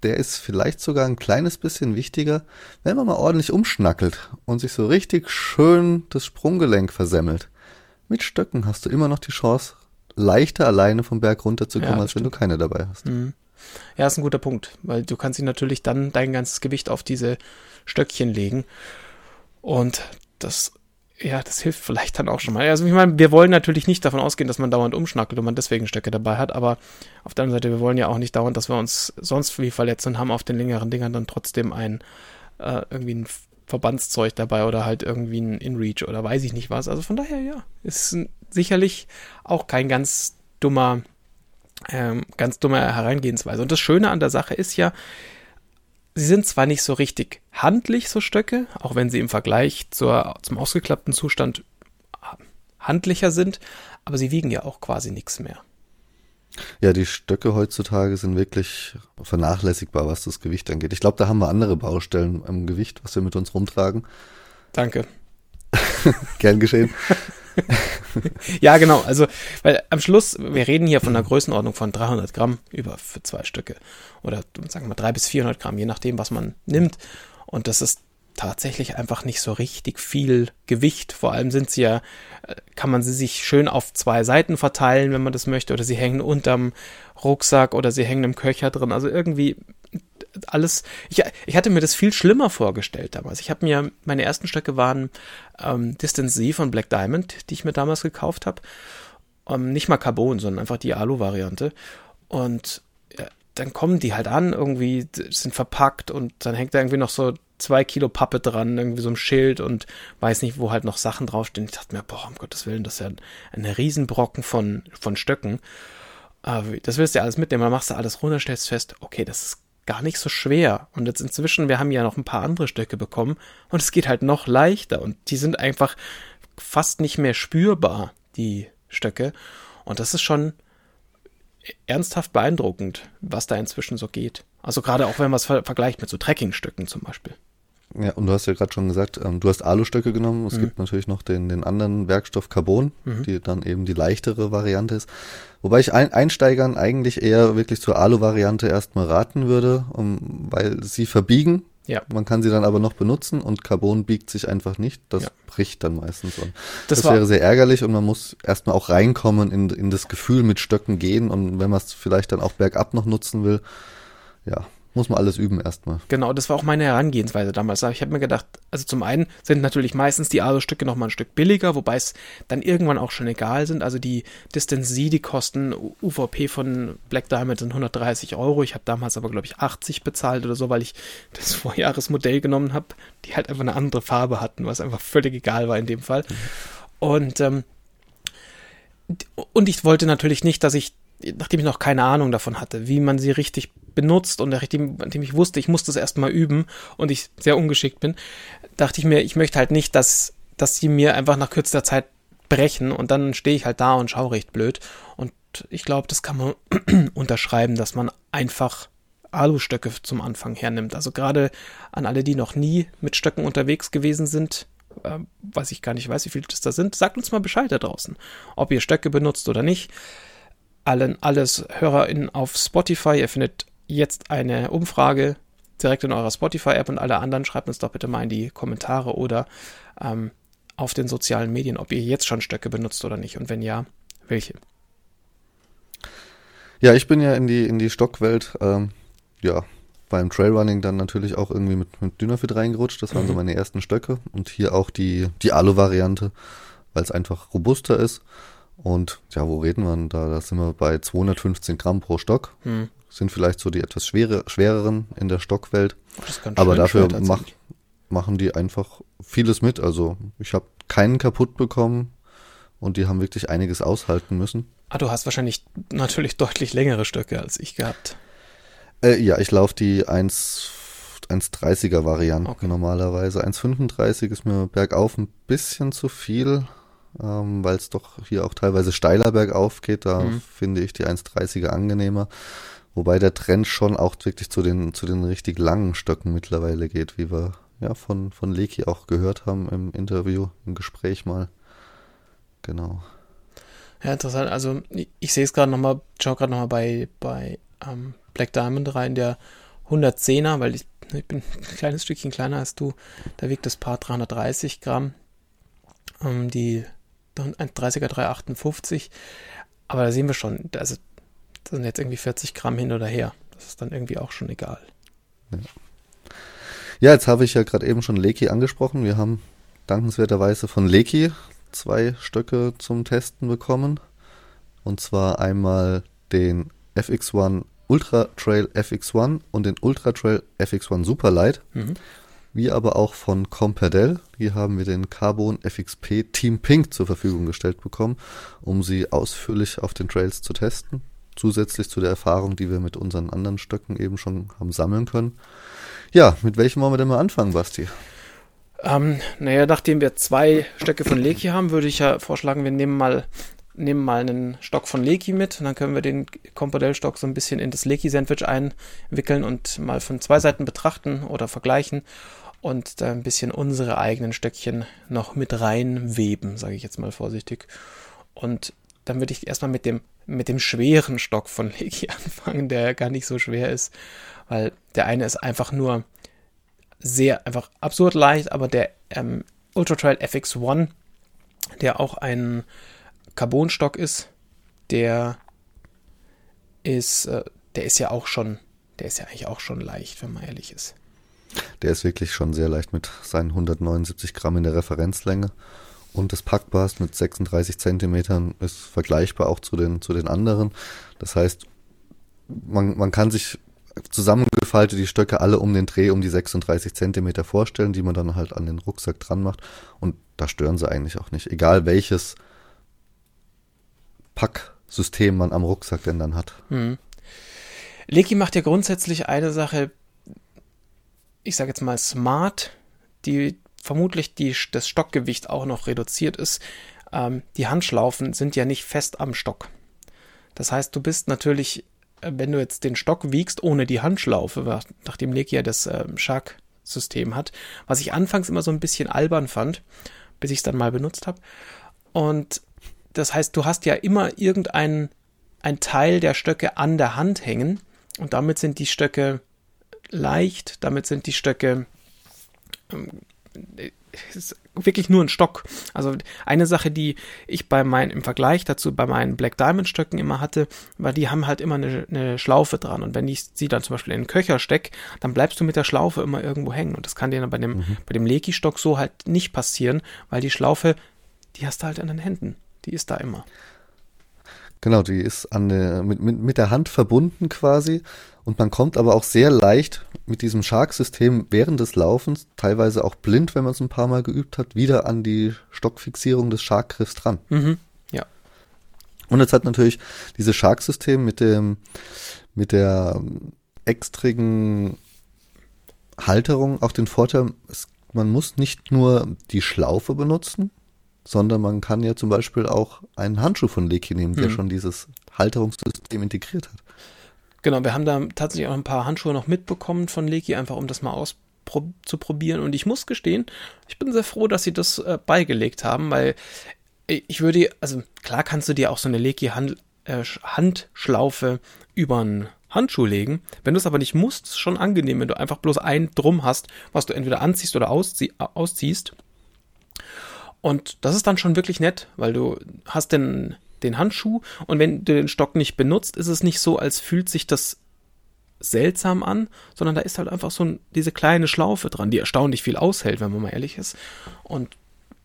der ist vielleicht sogar ein kleines bisschen wichtiger, wenn man mal ordentlich umschnackelt und sich so richtig schön das Sprunggelenk versemmelt. Mit Stöcken hast du immer noch die Chance, leichter alleine vom Berg runterzukommen, ja, als wenn du keine dabei hast. Mhm. Ja, ist ein guter Punkt, weil du kannst dich natürlich dann dein ganzes Gewicht auf diese Stöckchen legen. Und das, ja, das hilft vielleicht dann auch schon mal. Also ich meine, wir wollen natürlich nicht davon ausgehen, dass man dauernd umschnackelt und man deswegen Stöcke dabei hat, aber auf der anderen Seite, wir wollen ja auch nicht dauernd, dass wir uns sonst wie verletzen und haben auf den längeren Dingern dann trotzdem ein äh, irgendwie ein Verbandszeug dabei oder halt irgendwie ein InReach oder weiß ich nicht was. Also von daher, ja, ist sicherlich auch kein ganz dummer, ähm, ganz dummer Herangehensweise. Und das Schöne an der Sache ist ja, Sie sind zwar nicht so richtig handlich, so Stöcke, auch wenn sie im Vergleich zur, zum ausgeklappten Zustand handlicher sind, aber sie wiegen ja auch quasi nichts mehr. Ja, die Stöcke heutzutage sind wirklich vernachlässigbar, was das Gewicht angeht. Ich glaube, da haben wir andere Baustellen am Gewicht, was wir mit uns rumtragen. Danke. Gern geschehen. ja, genau. Also, weil am Schluss, wir reden hier von einer Größenordnung von 300 Gramm über für zwei Stücke. Oder sagen wir mal 300 bis 400 Gramm, je nachdem, was man nimmt. Und das ist tatsächlich einfach nicht so richtig viel Gewicht. Vor allem sind sie ja, äh, kann man sie sich schön auf zwei Seiten verteilen, wenn man das möchte. Oder sie hängen unterm Rucksack oder sie hängen im Köcher drin. Also irgendwie alles. Ich, ich hatte mir das viel schlimmer vorgestellt damals. Ich habe mir, meine ersten Stöcke waren ähm, Distance Z von Black Diamond, die ich mir damals gekauft habe. Ähm, nicht mal Carbon, sondern einfach die Alu-Variante. Und ja, dann kommen die halt an, irgendwie sind verpackt und dann hängt da irgendwie noch so zwei Kilo Pappe dran, irgendwie so ein Schild und weiß nicht, wo halt noch Sachen draufstehen. Ich dachte mir, boah, um Gottes Willen, das ist ja ein, ein Riesenbrocken von, von Stöcken. Aber das willst du ja alles mitnehmen, dann machst du alles runter, stellst fest, okay, das ist gar nicht so schwer. Und jetzt inzwischen, wir haben ja noch ein paar andere Stöcke bekommen und es geht halt noch leichter und die sind einfach fast nicht mehr spürbar, die Stöcke. Und das ist schon ernsthaft beeindruckend, was da inzwischen so geht. Also gerade auch wenn man es ver vergleicht mit so Trekkingstücken zum Beispiel. Ja, und du hast ja gerade schon gesagt, ähm, du hast Alustöcke genommen. Es mhm. gibt natürlich noch den, den anderen Werkstoff Carbon, mhm. die dann eben die leichtere Variante ist. Wobei ich ein, Einsteigern eigentlich eher wirklich zur Alu-Variante erstmal raten würde, um, weil sie verbiegen. Ja. Man kann sie dann aber noch benutzen und Carbon biegt sich einfach nicht. Das ja. bricht dann meistens. Und das, das wäre sehr ärgerlich und man muss erstmal auch reinkommen in, in das Gefühl mit Stöcken gehen und wenn man es vielleicht dann auch bergab noch nutzen will, ja, muss man alles üben erstmal. Genau, das war auch meine Herangehensweise damals. Ich habe mir gedacht, also zum einen sind natürlich meistens die Alu-Stücke noch mal ein Stück billiger, wobei es dann irgendwann auch schon egal sind. Also die Distance Z, die kosten UVP von Black Diamond sind 130 Euro. Ich habe damals aber, glaube ich, 80 bezahlt oder so, weil ich das Vorjahresmodell genommen habe, die halt einfach eine andere Farbe hatten, was einfach völlig egal war in dem Fall. Und ähm, und ich wollte natürlich nicht, dass ich nachdem ich noch keine Ahnung davon hatte, wie man sie richtig benutzt und nachdem, ich wusste, ich muss das erstmal üben und ich sehr ungeschickt bin, dachte ich mir, ich möchte halt nicht, dass, dass sie mir einfach nach kürzester Zeit brechen und dann stehe ich halt da und schaue recht blöd. Und ich glaube, das kann man unterschreiben, dass man einfach Alustöcke zum Anfang hernimmt. Also gerade an alle, die noch nie mit Stöcken unterwegs gewesen sind, äh, was ich gar nicht weiß, wie viele das da sind, sagt uns mal Bescheid da draußen, ob ihr Stöcke benutzt oder nicht allen, alles HörerInnen auf Spotify. Ihr findet jetzt eine Umfrage direkt in eurer Spotify-App und alle anderen schreibt uns doch bitte mal in die Kommentare oder ähm, auf den sozialen Medien, ob ihr jetzt schon Stöcke benutzt oder nicht und wenn ja, welche. Ja, ich bin ja in die, in die Stockwelt, ähm, ja, beim Trailrunning dann natürlich auch irgendwie mit, mit Dynafit reingerutscht. Das waren mhm. so meine ersten Stöcke und hier auch die, die Alu-Variante, weil es einfach robuster ist und ja, wo reden wir denn da? Da sind wir bei 215 Gramm pro Stock. Hm. Sind vielleicht so die etwas schwere, schwereren in der Stockwelt. Aber dafür mach, machen die einfach vieles mit. Also ich habe keinen kaputt bekommen und die haben wirklich einiges aushalten müssen. Ah, du hast wahrscheinlich natürlich deutlich längere Stöcke als ich gehabt. Äh, ja, ich laufe die 1, 1,30er Variante okay. normalerweise. 1,35 ist mir bergauf ein bisschen zu viel ähm, weil es doch hier auch teilweise steiler bergauf geht. Da mhm. finde ich die 1,30er angenehmer. Wobei der Trend schon auch wirklich zu den, zu den richtig langen Stöcken mittlerweile geht, wie wir ja von, von Leki auch gehört haben im Interview, im Gespräch mal. Genau. Ja, interessant. Also ich, ich sehe es gerade nochmal, schau gerade nochmal bei, bei ähm, Black Diamond rein, der 110er, weil ich, ich bin ein kleines Stückchen kleiner als du, da wiegt das Paar 330 Gramm. Ähm, die 30er 358. Aber da sehen wir schon, also das sind jetzt irgendwie 40 Gramm hin oder her. Das ist dann irgendwie auch schon egal. Ja, ja jetzt habe ich ja gerade eben schon Leki angesprochen. Wir haben dankenswerterweise von Leki zwei Stöcke zum Testen bekommen. Und zwar einmal den FX1 Ultra Trail FX1 und den Ultra Trail FX1 Superlight. Mhm. Wie aber auch von Comperdell. Hier haben wir den Carbon FXP Team Pink zur Verfügung gestellt bekommen, um sie ausführlich auf den Trails zu testen. Zusätzlich zu der Erfahrung, die wir mit unseren anderen Stöcken eben schon haben sammeln können. Ja, mit welchem wollen wir denn mal anfangen, Basti? Ähm, naja, nachdem wir zwei Stöcke von Leki haben, würde ich ja vorschlagen, wir nehmen mal, nehmen mal einen Stock von Leki mit und dann können wir den Compodell-Stock so ein bisschen in das Leki-Sandwich einwickeln und mal von zwei Seiten betrachten oder vergleichen und da ein bisschen unsere eigenen Stöckchen noch mit reinweben, sage ich jetzt mal vorsichtig. Und dann würde ich erstmal mit dem, mit dem schweren Stock von Leki anfangen, der gar nicht so schwer ist, weil der eine ist einfach nur sehr einfach absurd leicht, aber der ähm, Ultra Trail FX1, der auch ein Carbonstock ist, der ist, äh, der ist ja auch schon, der ist ja eigentlich auch schon leicht, wenn man ehrlich ist. Der ist wirklich schon sehr leicht mit seinen 179 Gramm in der Referenzlänge. Und das Packbast mit 36 Zentimetern ist vergleichbar auch zu den, zu den anderen. Das heißt, man, man kann sich zusammengefaltet die Stöcke alle um den Dreh um die 36 Zentimeter vorstellen, die man dann halt an den Rucksack dran macht. Und da stören sie eigentlich auch nicht. Egal welches Packsystem man am Rucksack denn dann hat. Hm. Leki macht ja grundsätzlich eine Sache, ich sage jetzt mal smart, die vermutlich die, das Stockgewicht auch noch reduziert ist. Ähm, die Handschlaufen sind ja nicht fest am Stock. Das heißt, du bist natürlich wenn du jetzt den Stock wiegst ohne die Handschlaufe, nachdem Leki ja das äh, Shark-System hat, was ich anfangs immer so ein bisschen albern fand, bis ich es dann mal benutzt habe. Und das heißt, du hast ja immer irgendein ein Teil der Stöcke an der Hand hängen und damit sind die Stöcke leicht, damit sind die Stöcke ähm, ist wirklich nur ein Stock. Also eine Sache, die ich bei meinen, im Vergleich dazu bei meinen Black Diamond Stöcken immer hatte, war, die haben halt immer eine, eine Schlaufe dran. Und wenn ich sie dann zum Beispiel in den Köcher stecke, dann bleibst du mit der Schlaufe immer irgendwo hängen. Und das kann dir dann bei dem, mhm. bei dem Leki-Stock so halt nicht passieren, weil die Schlaufe, die hast du halt an den Händen. Die ist da immer. Genau, die ist an der, mit, mit, mit der Hand verbunden quasi. Und man kommt aber auch sehr leicht mit diesem Shark-System während des Laufens, teilweise auch blind, wenn man es ein paar Mal geübt hat, wieder an die Stockfixierung des Shark-Griffs dran. Mhm, ja. Und jetzt hat natürlich dieses Shark-System mit dem, mit der extrigen Halterung auch den Vorteil, es, man muss nicht nur die Schlaufe benutzen, sondern man kann ja zum Beispiel auch einen Handschuh von Leki nehmen, der mhm. schon dieses Halterungssystem integriert hat. Genau, wir haben da tatsächlich auch ein paar Handschuhe noch mitbekommen von Leki, einfach um das mal auszuprobieren. Und ich muss gestehen, ich bin sehr froh, dass sie das äh, beigelegt haben, weil ich würde, also klar kannst du dir auch so eine Leki -Hand, äh, Handschlaufe über einen Handschuh legen. Wenn du es aber nicht musst, ist es schon angenehm, wenn du einfach bloß ein Drum hast, was du entweder anziehst oder auszie ausziehst. Und das ist dann schon wirklich nett, weil du hast den den Handschuh und wenn du den Stock nicht benutzt, ist es nicht so, als fühlt sich das seltsam an, sondern da ist halt einfach so diese kleine Schlaufe dran, die erstaunlich viel aushält, wenn man mal ehrlich ist. Und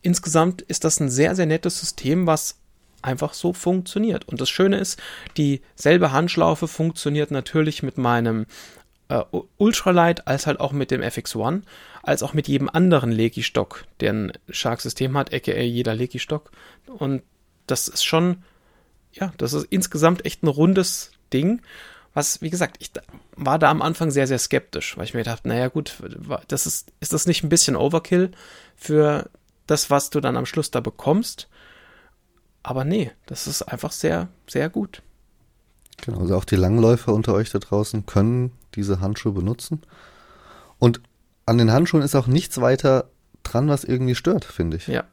insgesamt ist das ein sehr, sehr nettes System, was einfach so funktioniert. Und das Schöne ist, dieselbe Handschlaufe funktioniert natürlich mit meinem äh, Ultralight als halt auch mit dem FX1, als auch mit jedem anderen Leki-Stock, der ein Shark-System hat, aka jeder Leki-Stock. Und das ist schon, ja, das ist insgesamt echt ein rundes Ding. Was, wie gesagt, ich war da am Anfang sehr, sehr skeptisch, weil ich mir dachte, naja, gut, das ist, ist das nicht ein bisschen Overkill für das, was du dann am Schluss da bekommst? Aber nee, das ist einfach sehr, sehr gut. Genau, also auch die Langläufer unter euch da draußen können diese Handschuhe benutzen. Und an den Handschuhen ist auch nichts weiter dran, was irgendwie stört, finde ich. Ja.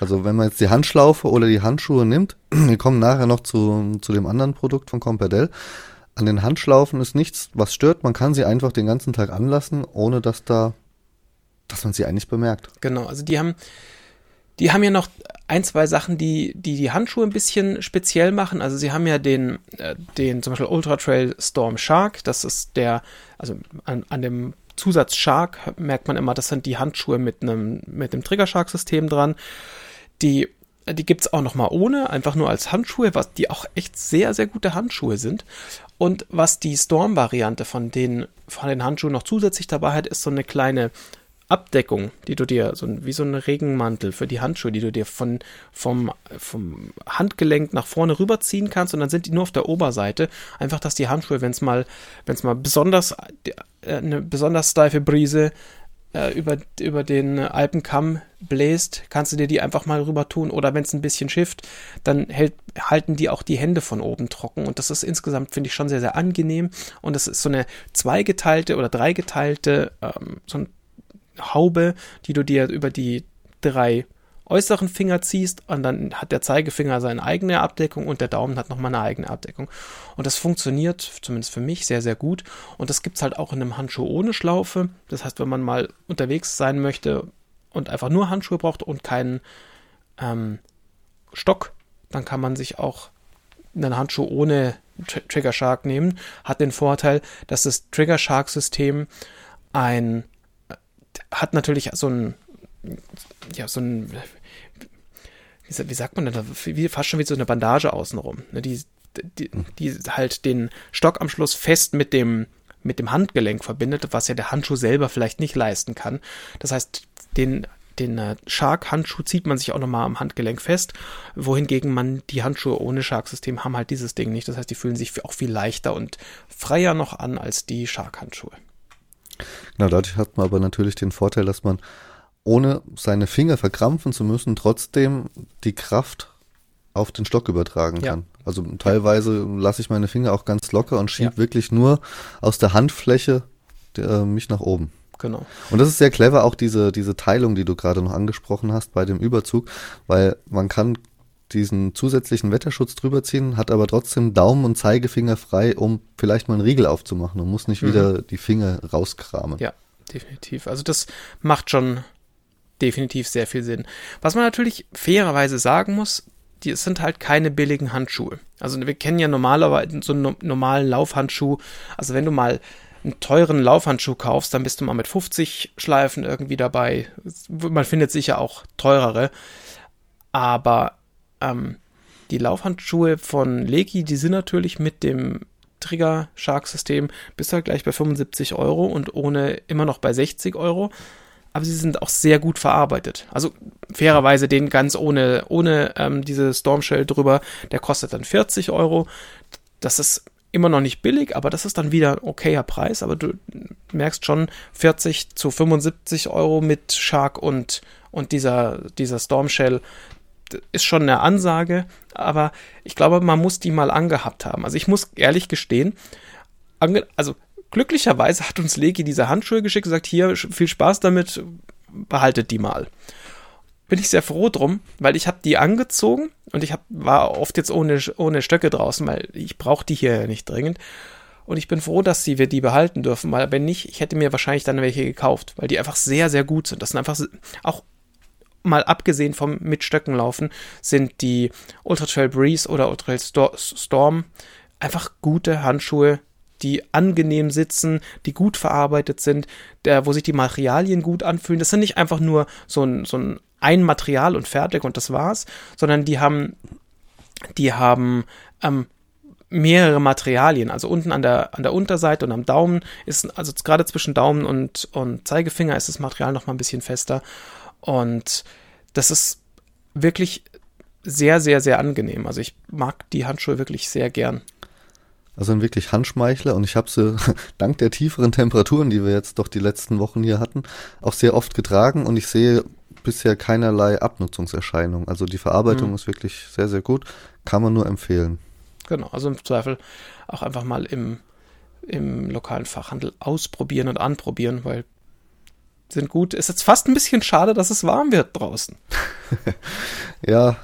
Also wenn man jetzt die Handschlaufe oder die Handschuhe nimmt, wir kommen nachher noch zu, zu dem anderen Produkt von Comperdell. An den Handschlaufen ist nichts, was stört. Man kann sie einfach den ganzen Tag anlassen, ohne dass da, dass man sie eigentlich bemerkt. Genau, also die haben, die haben ja noch ein, zwei Sachen, die, die die Handschuhe ein bisschen speziell machen. Also sie haben ja den, äh, den zum Beispiel Ultra Trail Storm Shark. Das ist der, also an, an dem Zusatz Shark merkt man immer, das sind die Handschuhe mit einem, mit dem Trigger Shark System dran. Die, die gibt's auch noch mal ohne, einfach nur als Handschuhe, was die auch echt sehr, sehr gute Handschuhe sind. Und was die Storm-Variante von den, von den Handschuhen noch zusätzlich dabei hat, ist so eine kleine Abdeckung, die du dir, so wie so ein Regenmantel für die Handschuhe, die du dir von, vom, vom Handgelenk nach vorne rüberziehen kannst und dann sind die nur auf der Oberseite. Einfach, dass die Handschuhe, wenn es mal, wenn es mal besonders, äh, eine besonders steife Brise äh, über, über den Alpenkamm bläst, kannst du dir die einfach mal rüber tun. Oder wenn es ein bisschen schifft, dann hält, halten die auch die Hände von oben trocken. Und das ist insgesamt, finde ich, schon sehr, sehr angenehm. Und das ist so eine zweigeteilte oder dreigeteilte, ähm, so ein Haube, die du dir über die drei äußeren Finger ziehst und dann hat der Zeigefinger seine eigene Abdeckung und der Daumen hat nochmal eine eigene Abdeckung. Und das funktioniert, zumindest für mich, sehr, sehr gut. Und das gibt es halt auch in einem Handschuh ohne Schlaufe. Das heißt, wenn man mal unterwegs sein möchte und einfach nur Handschuhe braucht und keinen ähm, Stock, dann kann man sich auch einen Handschuh ohne Tr Trigger Shark nehmen. Hat den Vorteil, dass das Trigger Shark System ein hat natürlich so ein, ja, so ein, wie, sagt man denn wie, fast schon wie so eine Bandage außenrum, ne, die, die, die halt den Stock am Schluss fest mit dem, mit dem Handgelenk verbindet, was ja der Handschuh selber vielleicht nicht leisten kann. Das heißt, den den äh, Shark-Handschuh zieht man sich auch nochmal am Handgelenk fest, wohingegen man die Handschuhe ohne Shark-System haben halt dieses Ding nicht. Das heißt, die fühlen sich auch viel leichter und freier noch an als die Shark-Handschuhe. Genau, dadurch hat man aber natürlich den Vorteil, dass man ohne seine Finger verkrampfen zu müssen, trotzdem die Kraft auf den Stock übertragen kann. Ja. Also teilweise lasse ich meine Finger auch ganz locker und schiebe ja. wirklich nur aus der Handfläche der, äh, mich nach oben. Genau. Und das ist sehr clever, auch diese, diese Teilung, die du gerade noch angesprochen hast bei dem Überzug, weil man kann diesen zusätzlichen Wetterschutz drüber ziehen, hat aber trotzdem Daumen und Zeigefinger frei, um vielleicht mal einen Riegel aufzumachen und muss nicht mhm. wieder die Finger rauskramen. Ja, definitiv. Also das macht schon definitiv sehr viel Sinn. Was man natürlich fairerweise sagen muss, die sind halt keine billigen Handschuhe. Also wir kennen ja normalerweise so einen normalen Laufhandschuh. Also wenn du mal einen teuren Laufhandschuh kaufst, dann bist du mal mit 50 Schleifen irgendwie dabei. Man findet sicher auch teurere. Aber ähm, die Laufhandschuhe von Leki, die sind natürlich mit dem Trigger Shark System bis halt gleich bei 75 Euro und ohne immer noch bei 60 Euro. Aber sie sind auch sehr gut verarbeitet. Also fairerweise den ganz ohne, ohne ähm, diese Stormshell drüber, der kostet dann 40 Euro. Das ist immer noch nicht billig, aber das ist dann wieder ein okayer Preis. Aber du merkst schon 40 zu 75 Euro mit Shark und, und dieser, dieser Stormshell ist schon eine Ansage, aber ich glaube, man muss die mal angehabt haben. Also ich muss ehrlich gestehen, also glücklicherweise hat uns Leki diese Handschuhe geschickt, gesagt, hier, viel Spaß damit, behaltet die mal. Bin ich sehr froh drum, weil ich habe die angezogen und ich hab, war oft jetzt ohne, ohne Stöcke draußen, weil ich brauche die hier nicht dringend. Und ich bin froh, dass sie wir die behalten dürfen, weil wenn nicht, ich hätte mir wahrscheinlich dann welche gekauft, weil die einfach sehr, sehr gut sind. Das sind einfach auch mal abgesehen vom mit Stöcken laufen, sind die Ultra Trail Breeze oder Ultra Trail Storm einfach gute Handschuhe, die angenehm sitzen, die gut verarbeitet sind, der, wo sich die Materialien gut anfühlen. Das sind nicht einfach nur so ein, so ein, ein Material und fertig und das war's, sondern die haben, die haben ähm, mehrere Materialien. Also unten an der, an der Unterseite und am Daumen ist, also gerade zwischen Daumen und, und Zeigefinger ist das Material noch mal ein bisschen fester. Und das ist wirklich sehr, sehr, sehr angenehm. Also ich mag die Handschuhe wirklich sehr gern. Also ein wirklich Handschmeichler und ich habe sie dank der tieferen Temperaturen, die wir jetzt doch die letzten Wochen hier hatten, auch sehr oft getragen und ich sehe bisher keinerlei Abnutzungserscheinung. Also die Verarbeitung mhm. ist wirklich sehr, sehr gut. Kann man nur empfehlen. Genau, also im Zweifel auch einfach mal im, im lokalen Fachhandel ausprobieren und anprobieren, weil sind gut. Ist jetzt fast ein bisschen schade, dass es warm wird draußen. ja,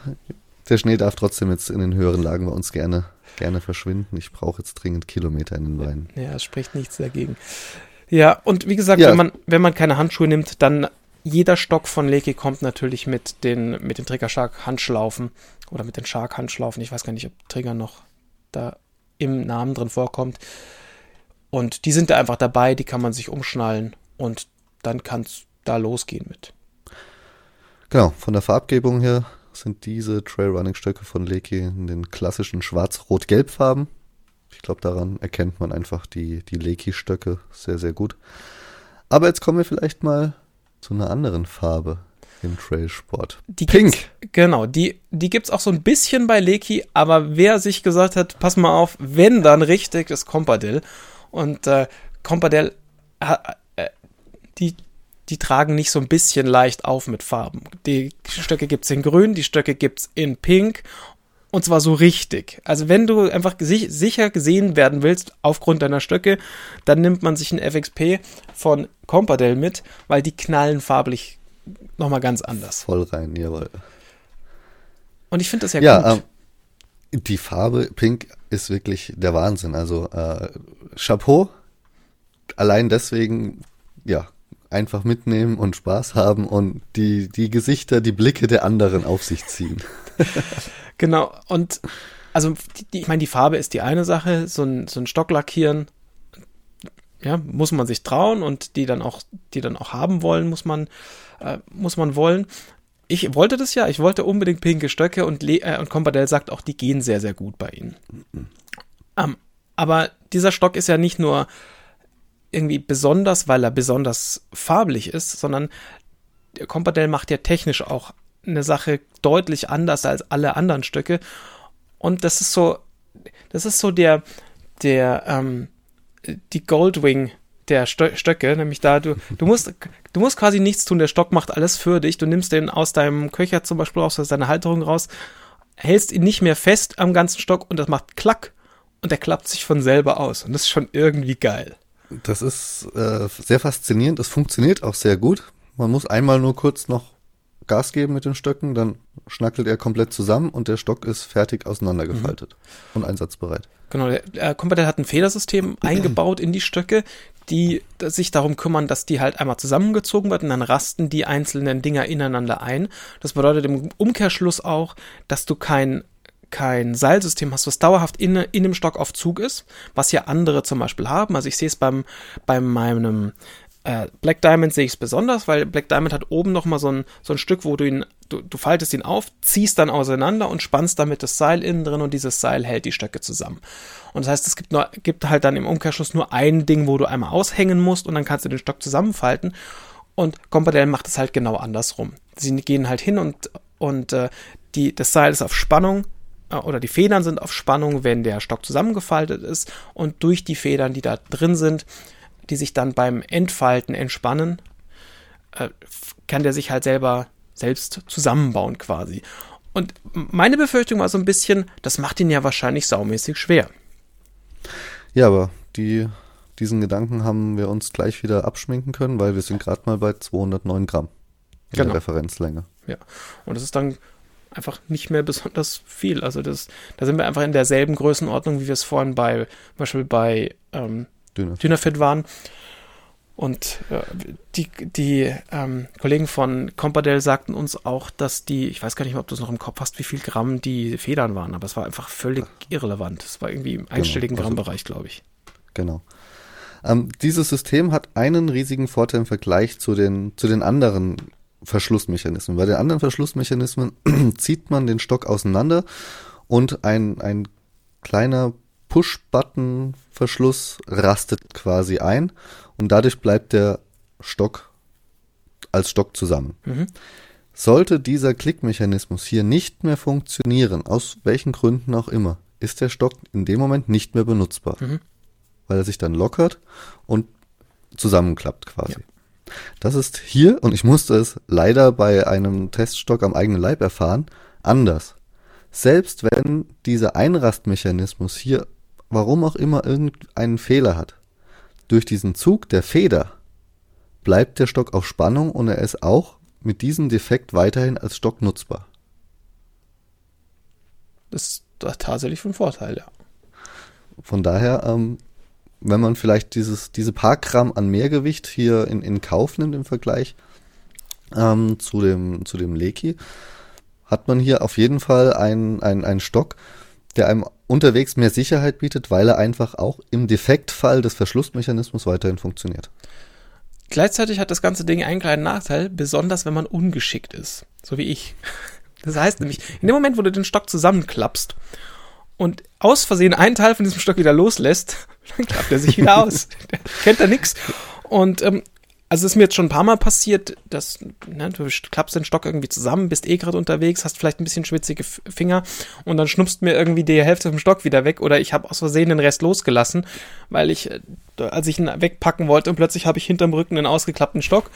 der Schnee darf trotzdem jetzt in den höheren Lagen bei uns gerne, gerne verschwinden. Ich brauche jetzt dringend Kilometer in den Weinen. Ja, es spricht nichts dagegen. Ja, und wie gesagt, ja. wenn man, wenn man keine Handschuhe nimmt, dann jeder Stock von Leki kommt natürlich mit den, mit den Trigger Shark Handschlaufen oder mit den Shark Handschlaufen. Ich weiß gar nicht, ob Trigger noch da im Namen drin vorkommt. Und die sind da einfach dabei, die kann man sich umschnallen und dann kann es da losgehen mit. Genau, von der Farbgebung her sind diese Trailrunning-Stöcke von Leki in den klassischen Schwarz-Rot-Gelb-Farben. Ich glaube, daran erkennt man einfach die, die Leki-Stöcke sehr, sehr gut. Aber jetzt kommen wir vielleicht mal zu einer anderen Farbe im Trailsport. Die Pink. Genau, die, die gibt es auch so ein bisschen bei Leki, aber wer sich gesagt hat, pass mal auf, wenn dann richtig, ist Compadel. Und äh, Compadel die, die tragen nicht so ein bisschen leicht auf mit Farben. Die Stöcke gibt es in grün, die Stöcke gibt es in pink und zwar so richtig. Also wenn du einfach sicher gesehen werden willst aufgrund deiner Stöcke, dann nimmt man sich ein FXP von Compadel mit, weil die knallen farblich nochmal ganz anders. Voll rein, jawohl. Und ich finde das ja, ja gut. Ähm, die Farbe Pink ist wirklich der Wahnsinn. Also äh, Chapeau. Allein deswegen, ja, einfach mitnehmen und Spaß haben und die, die Gesichter, die Blicke der anderen auf sich ziehen. genau, und also die, ich meine, die Farbe ist die eine Sache, so ein, so ein Stock lackieren, ja, muss man sich trauen und die dann auch, die dann auch haben wollen, muss man, äh, muss man wollen. Ich wollte das ja, ich wollte unbedingt pinke Stöcke und, Le äh, und Compadel sagt auch, die gehen sehr, sehr gut bei ihnen. Mhm. Um, aber dieser Stock ist ja nicht nur irgendwie besonders, weil er besonders farblich ist, sondern der Compadel macht ja technisch auch eine Sache deutlich anders als alle anderen Stücke. Und das ist so, das ist so der, der, ähm, die Goldwing der Stöcke, nämlich da, du, du musst, du musst quasi nichts tun, der Stock macht alles für dich. Du nimmst den aus deinem Köcher zum Beispiel aus deiner Halterung raus, hältst ihn nicht mehr fest am ganzen Stock und das macht Klack und der klappt sich von selber aus. Und das ist schon irgendwie geil. Das ist äh, sehr faszinierend. Es funktioniert auch sehr gut. Man muss einmal nur kurz noch Gas geben mit den Stöcken, dann schnackelt er komplett zusammen und der Stock ist fertig auseinandergefaltet mhm. und einsatzbereit. Genau, der Compatible hat ein Federsystem eingebaut in die Stöcke, die sich darum kümmern, dass die halt einmal zusammengezogen werden, dann rasten die einzelnen Dinger ineinander ein. Das bedeutet im Umkehrschluss auch, dass du kein kein Seilsystem hast, was dauerhaft in, in dem Stock auf Zug ist, was ja andere zum Beispiel haben. Also ich sehe es beim, bei meinem äh, Black Diamond sehe ich es besonders, weil Black Diamond hat oben nochmal so ein, so ein Stück, wo du ihn, du, du faltest ihn auf, ziehst dann auseinander und spannst damit das Seil innen drin und dieses Seil hält die Stöcke zusammen. Und das heißt, es gibt, nur, gibt halt dann im Umkehrschluss nur ein Ding, wo du einmal aushängen musst und dann kannst du den Stock zusammenfalten. Und Compadel macht es halt genau andersrum. Sie gehen halt hin und, und äh, die, das Seil ist auf Spannung, oder die Federn sind auf Spannung, wenn der Stock zusammengefaltet ist und durch die Federn, die da drin sind, die sich dann beim Entfalten entspannen, äh, kann der sich halt selber selbst zusammenbauen quasi. Und meine Befürchtung war so ein bisschen, das macht ihn ja wahrscheinlich saumäßig schwer. Ja, aber die, diesen Gedanken haben wir uns gleich wieder abschminken können, weil wir sind gerade mal bei 209 Gramm in genau. der Referenzlänge. Ja, und das ist dann einfach nicht mehr besonders viel. Also das, da sind wir einfach in derselben Größenordnung, wie wir es vorhin bei, zum Beispiel bei ähm, Dynafit. Dynafit waren. Und äh, die, die ähm, Kollegen von Compadel sagten uns auch, dass die, ich weiß gar nicht mehr, ob du es noch im Kopf hast, wie viel Gramm die Federn waren, aber es war einfach völlig irrelevant. Es war irgendwie im genau, einstelligen genau, Grammbereich, glaube ich. Genau. Ähm, dieses System hat einen riesigen Vorteil im Vergleich zu den, zu den anderen Verschlussmechanismen. Bei den anderen Verschlussmechanismen zieht man den Stock auseinander und ein, ein kleiner Push-Button-Verschluss rastet quasi ein und dadurch bleibt der Stock als Stock zusammen. Mhm. Sollte dieser Klickmechanismus hier nicht mehr funktionieren, aus welchen Gründen auch immer, ist der Stock in dem Moment nicht mehr benutzbar, mhm. weil er sich dann lockert und zusammenklappt quasi. Ja. Das ist hier, und ich musste es leider bei einem Teststock am eigenen Leib erfahren, anders. Selbst wenn dieser Einrastmechanismus hier, warum auch immer, irgendeinen Fehler hat, durch diesen Zug der Feder bleibt der Stock auf Spannung und er ist auch mit diesem Defekt weiterhin als Stock nutzbar. Das ist tatsächlich von Vorteil, ja. Von daher, ähm, wenn man vielleicht dieses, diese paar Gramm an Mehrgewicht hier in, in Kauf nimmt im Vergleich ähm, zu dem, zu dem Leki, hat man hier auf jeden Fall einen, einen, einen Stock, der einem unterwegs mehr Sicherheit bietet, weil er einfach auch im Defektfall des Verschlussmechanismus weiterhin funktioniert. Gleichzeitig hat das ganze Ding einen kleinen Nachteil, besonders wenn man ungeschickt ist, so wie ich. Das heißt nämlich, in dem Moment, wo du den Stock zusammenklappst und aus Versehen einen Teil von diesem Stock wieder loslässt, dann klappt er sich wieder aus. kennt er nix. Und ähm, also es ist mir jetzt schon ein paar Mal passiert, dass ne, du klappst den Stock irgendwie zusammen, bist eh gerade unterwegs, hast vielleicht ein bisschen schwitzige Finger und dann schnuppst mir irgendwie die Hälfte vom Stock wieder weg oder ich habe aus Versehen den Rest losgelassen, weil ich, äh, als ich ihn wegpacken wollte und plötzlich habe ich hinterm Rücken einen ausgeklappten Stock.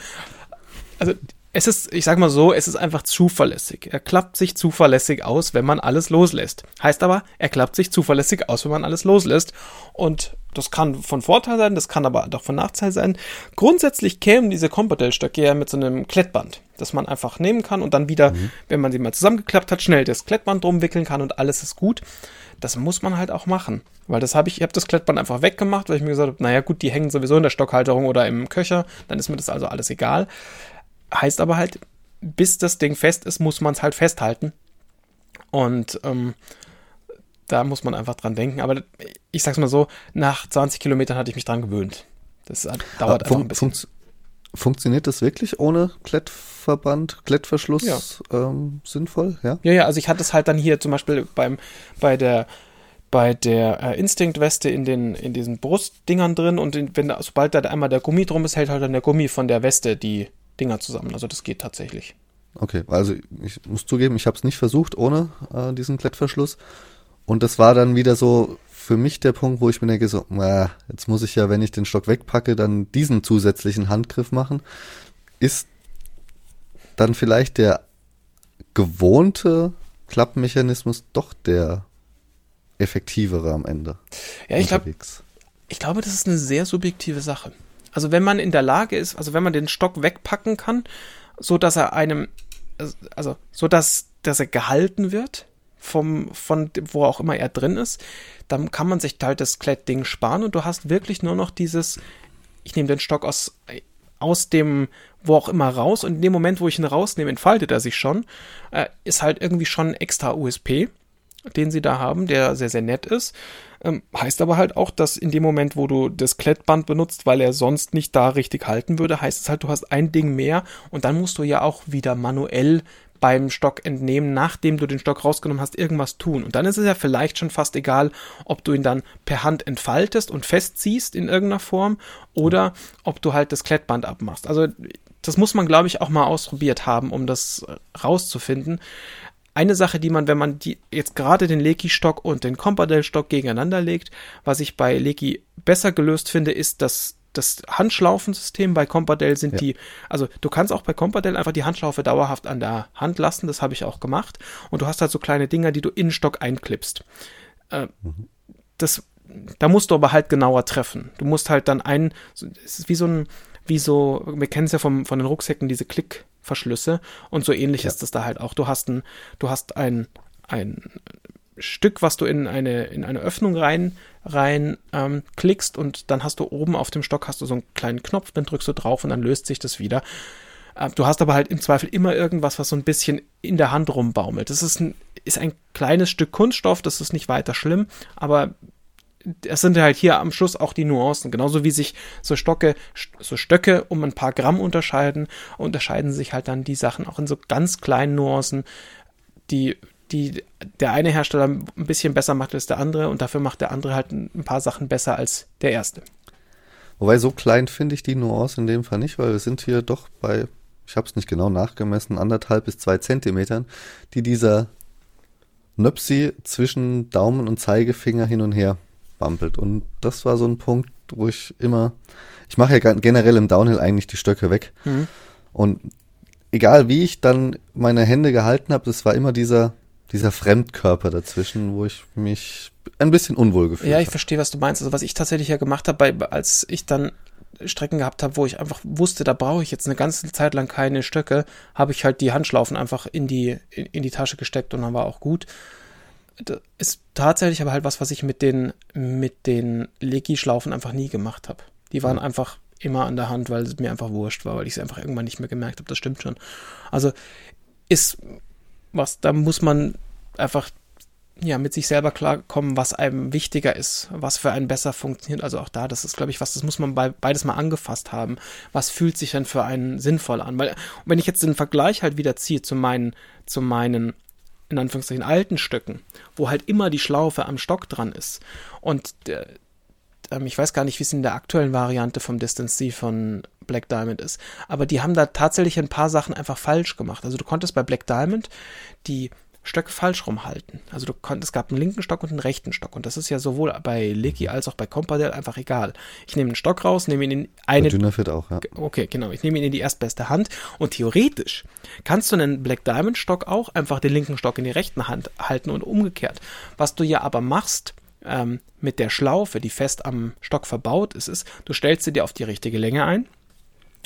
Also es ist, ich sag mal so, es ist einfach zuverlässig. Er klappt sich zuverlässig aus, wenn man alles loslässt. Heißt aber, er klappt sich zuverlässig aus, wenn man alles loslässt. Und das kann von Vorteil sein, das kann aber auch von Nachteil sein. Grundsätzlich kämen diese Compodel-Stöcke ja mit so einem Klettband, das man einfach nehmen kann und dann wieder, mhm. wenn man sie mal zusammengeklappt hat, schnell das Klettband drum wickeln kann und alles ist gut. Das muss man halt auch machen. Weil das habe ich, ich habe das Klettband einfach weggemacht, weil ich mir gesagt habe, naja gut, die hängen sowieso in der Stockhalterung oder im Köcher, dann ist mir das also alles egal. Heißt aber halt, bis das Ding fest ist, muss man es halt festhalten. Und ähm, da muss man einfach dran denken. Aber ich sag's mal so, nach 20 Kilometern hatte ich mich dran gewöhnt. Das dauert Aber einfach ein bisschen. Funkt, funktioniert das wirklich ohne Klettverband, Klettverschluss ja. ähm, sinnvoll? Ja? ja, ja, also ich hatte es halt dann hier zum Beispiel beim, bei der bei der äh, Instinct-Weste in den in diesen Brustdingern drin und in, wenn sobald da einmal der Gummi drum ist, hält halt dann der Gummi von der Weste die Dinger zusammen. Also das geht tatsächlich. Okay, also ich muss zugeben, ich habe es nicht versucht ohne äh, diesen Klettverschluss. Und das war dann wieder so für mich der Punkt, wo ich mir denke, so, äh, jetzt muss ich ja, wenn ich den Stock wegpacke, dann diesen zusätzlichen Handgriff machen. Ist dann vielleicht der gewohnte Klappmechanismus doch der effektivere am Ende? Ja, ich glaube, ich glaube, das ist eine sehr subjektive Sache. Also wenn man in der Lage ist, also wenn man den Stock wegpacken kann, so dass er einem, also so dass, dass er gehalten wird vom, von wo auch immer er drin ist, dann kann man sich halt das Klettding sparen und du hast wirklich nur noch dieses, ich nehme den Stock aus, aus dem, wo auch immer raus und in dem Moment, wo ich ihn rausnehme, entfaltet er sich schon, äh, ist halt irgendwie schon extra USP, den sie da haben, der sehr, sehr nett ist. Ähm, heißt aber halt auch, dass in dem Moment, wo du das Klettband benutzt, weil er sonst nicht da richtig halten würde, heißt es halt, du hast ein Ding mehr und dann musst du ja auch wieder manuell beim Stock entnehmen, nachdem du den Stock rausgenommen hast, irgendwas tun. Und dann ist es ja vielleicht schon fast egal, ob du ihn dann per Hand entfaltest und festziehst in irgendeiner Form oder ob du halt das Klettband abmachst. Also das muss man, glaube ich, auch mal ausprobiert haben, um das rauszufinden eine Sache, die man, wenn man die jetzt gerade den Leki-Stock und den Compadel-Stock gegeneinander legt, was ich bei Leki besser gelöst finde, ist, dass das Handschlaufensystem bei Compadel sind ja. die, also du kannst auch bei Compadel einfach die Handschlaufe dauerhaft an der Hand lassen, das habe ich auch gemacht. Und du hast halt so kleine Dinger, die du in den Stock einklippst. Äh, mhm. Das, da musst du aber halt genauer treffen. Du musst halt dann ein, es ist wie so ein, wie so, wir kennen es ja vom, von den Rucksäcken, diese Klick, Verschlüsse und so ähnlich ja. ist es da halt auch. Du hast ein, du hast ein, ein Stück, was du in eine, in eine Öffnung rein, rein ähm, klickst und dann hast du oben auf dem Stock hast du so einen kleinen Knopf, dann drückst du drauf und dann löst sich das wieder. Äh, du hast aber halt im Zweifel immer irgendwas, was so ein bisschen in der Hand rumbaumelt. Das ist ein, ist ein kleines Stück Kunststoff, das ist nicht weiter schlimm, aber es sind halt hier am Schluss auch die Nuancen. Genauso wie sich so Stocke, so Stöcke um ein paar Gramm unterscheiden, unterscheiden sich halt dann die Sachen auch in so ganz kleinen Nuancen, die, die der eine Hersteller ein bisschen besser macht als der andere und dafür macht der andere halt ein paar Sachen besser als der erste. Wobei so klein finde ich die Nuance in dem Fall nicht, weil wir sind hier doch bei, ich habe es nicht genau nachgemessen, anderthalb bis zwei Zentimetern, die dieser Nöpsi zwischen Daumen und Zeigefinger hin und her bampelt. Und das war so ein Punkt, wo ich immer, ich mache ja generell im Downhill eigentlich die Stöcke weg. Mhm. Und egal wie ich dann meine Hände gehalten habe, das war immer dieser, dieser Fremdkörper dazwischen, wo ich mich ein bisschen unwohl gefühlt habe. Ja, ich verstehe, was du meinst. Also was ich tatsächlich ja gemacht habe, als ich dann Strecken gehabt habe, wo ich einfach wusste, da brauche ich jetzt eine ganze Zeit lang keine Stöcke, habe ich halt die Handschlaufen einfach in die, in, in die Tasche gesteckt und dann war auch gut. Das ist tatsächlich aber halt was, was ich mit den, mit den Legi-Schlaufen einfach nie gemacht habe. Die waren mhm. einfach immer an der Hand, weil es mir einfach wurscht war, weil ich es einfach irgendwann nicht mehr gemerkt habe. Das stimmt schon. Also ist was, da muss man einfach ja, mit sich selber klarkommen, was einem wichtiger ist, was für einen besser funktioniert. Also auch da, das ist, glaube ich, was, das muss man bei, beides mal angefasst haben. Was fühlt sich denn für einen sinnvoll an? Weil, wenn ich jetzt den Vergleich halt wieder ziehe zu meinen, zu meinen, in Anführungszeichen, alten Stücken, wo halt immer die Schlaufe am Stock dran ist und ähm, ich weiß gar nicht, wie es in der aktuellen Variante vom Distance C von Black Diamond ist, aber die haben da tatsächlich ein paar Sachen einfach falsch gemacht. Also du konntest bei Black Diamond die Stöcke falsch rumhalten. Also du konntest, es gab einen linken Stock und einen rechten Stock. Und das ist ja sowohl bei Lecky als auch bei Compadel einfach egal. Ich nehme einen Stock raus, nehme ihn in eine. Bei Dynafit auch, ja. Okay, genau. Ich nehme ihn in die erstbeste Hand. Und theoretisch kannst du einen Black Diamond Stock auch einfach den linken Stock in die rechten Hand halten und umgekehrt. Was du ja aber machst, ähm, mit der Schlaufe, die fest am Stock verbaut ist, ist, du stellst sie dir auf die richtige Länge ein,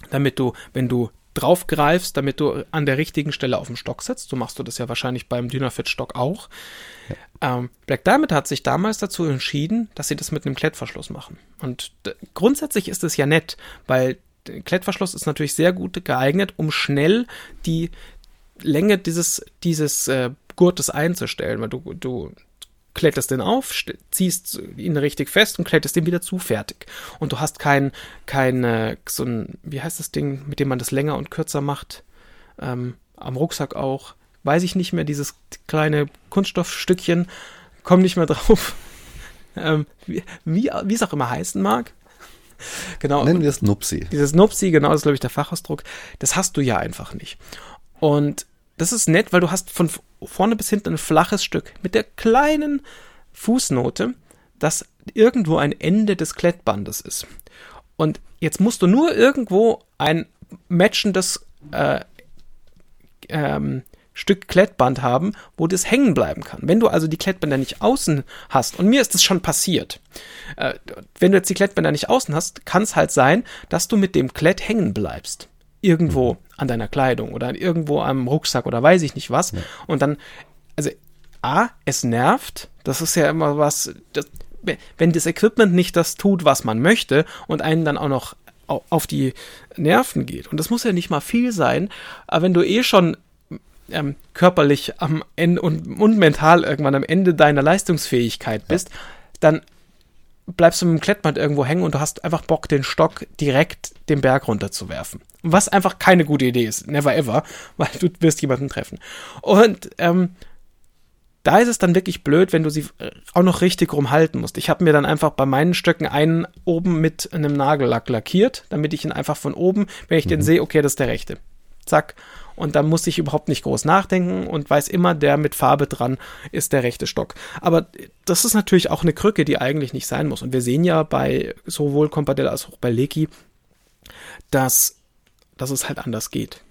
damit du, wenn du draufgreifst, damit du an der richtigen Stelle auf dem Stock sitzt. So machst du das ja wahrscheinlich beim Dynafit-Stock auch. Ja. Ähm, Black Diamond hat sich damals dazu entschieden, dass sie das mit einem Klettverschluss machen. Und grundsätzlich ist es ja nett, weil der Klettverschluss ist natürlich sehr gut geeignet, um schnell die Länge dieses, dieses äh, Gurtes einzustellen, weil du, du kletterst den auf, ziehst ihn richtig fest und kletterst den wieder zu, fertig. Und du hast kein, kein, äh, so ein, wie heißt das Ding, mit dem man das länger und kürzer macht, ähm, am Rucksack auch, weiß ich nicht mehr, dieses kleine Kunststoffstückchen, komm nicht mehr drauf, ähm, wie, wie, wie es auch immer heißen mag. Genau. Nennen wir es Nupsi. Dieses Nupsi, genau, das ist, glaube ich, der Fachausdruck. Das hast du ja einfach nicht. Und das ist nett, weil du hast von vorne bis hinten ein flaches Stück mit der kleinen Fußnote, das irgendwo ein Ende des Klettbandes ist. Und jetzt musst du nur irgendwo ein matchendes äh, ähm, Stück Klettband haben, wo das hängen bleiben kann. Wenn du also die Klettbänder nicht außen hast, und mir ist das schon passiert, äh, wenn du jetzt die Klettbänder nicht außen hast, kann es halt sein, dass du mit dem Klett hängen bleibst irgendwo an deiner Kleidung oder irgendwo am Rucksack oder weiß ich nicht was. Ja. Und dann, also A, es nervt. Das ist ja immer was, das, wenn das Equipment nicht das tut, was man möchte und einen dann auch noch auf die Nerven geht. Und das muss ja nicht mal viel sein, aber wenn du eh schon ähm, körperlich am Ende und, und mental irgendwann am Ende deiner Leistungsfähigkeit bist, ja. dann bleibst du mit dem Klettband irgendwo hängen und du hast einfach Bock, den Stock direkt den Berg runterzuwerfen. Was einfach keine gute Idee ist. Never ever, weil du wirst jemanden treffen. Und ähm, da ist es dann wirklich blöd, wenn du sie auch noch richtig rumhalten musst. Ich habe mir dann einfach bei meinen Stöcken einen oben mit einem Nagellack lackiert, damit ich ihn einfach von oben, wenn ich mhm. den sehe, okay, das ist der rechte. Zack. Und dann muss ich überhaupt nicht groß nachdenken und weiß immer, der mit Farbe dran ist der rechte Stock. Aber das ist natürlich auch eine Krücke, die eigentlich nicht sein muss. Und wir sehen ja bei sowohl Compadel als auch bei Leki, dass, dass es halt anders geht.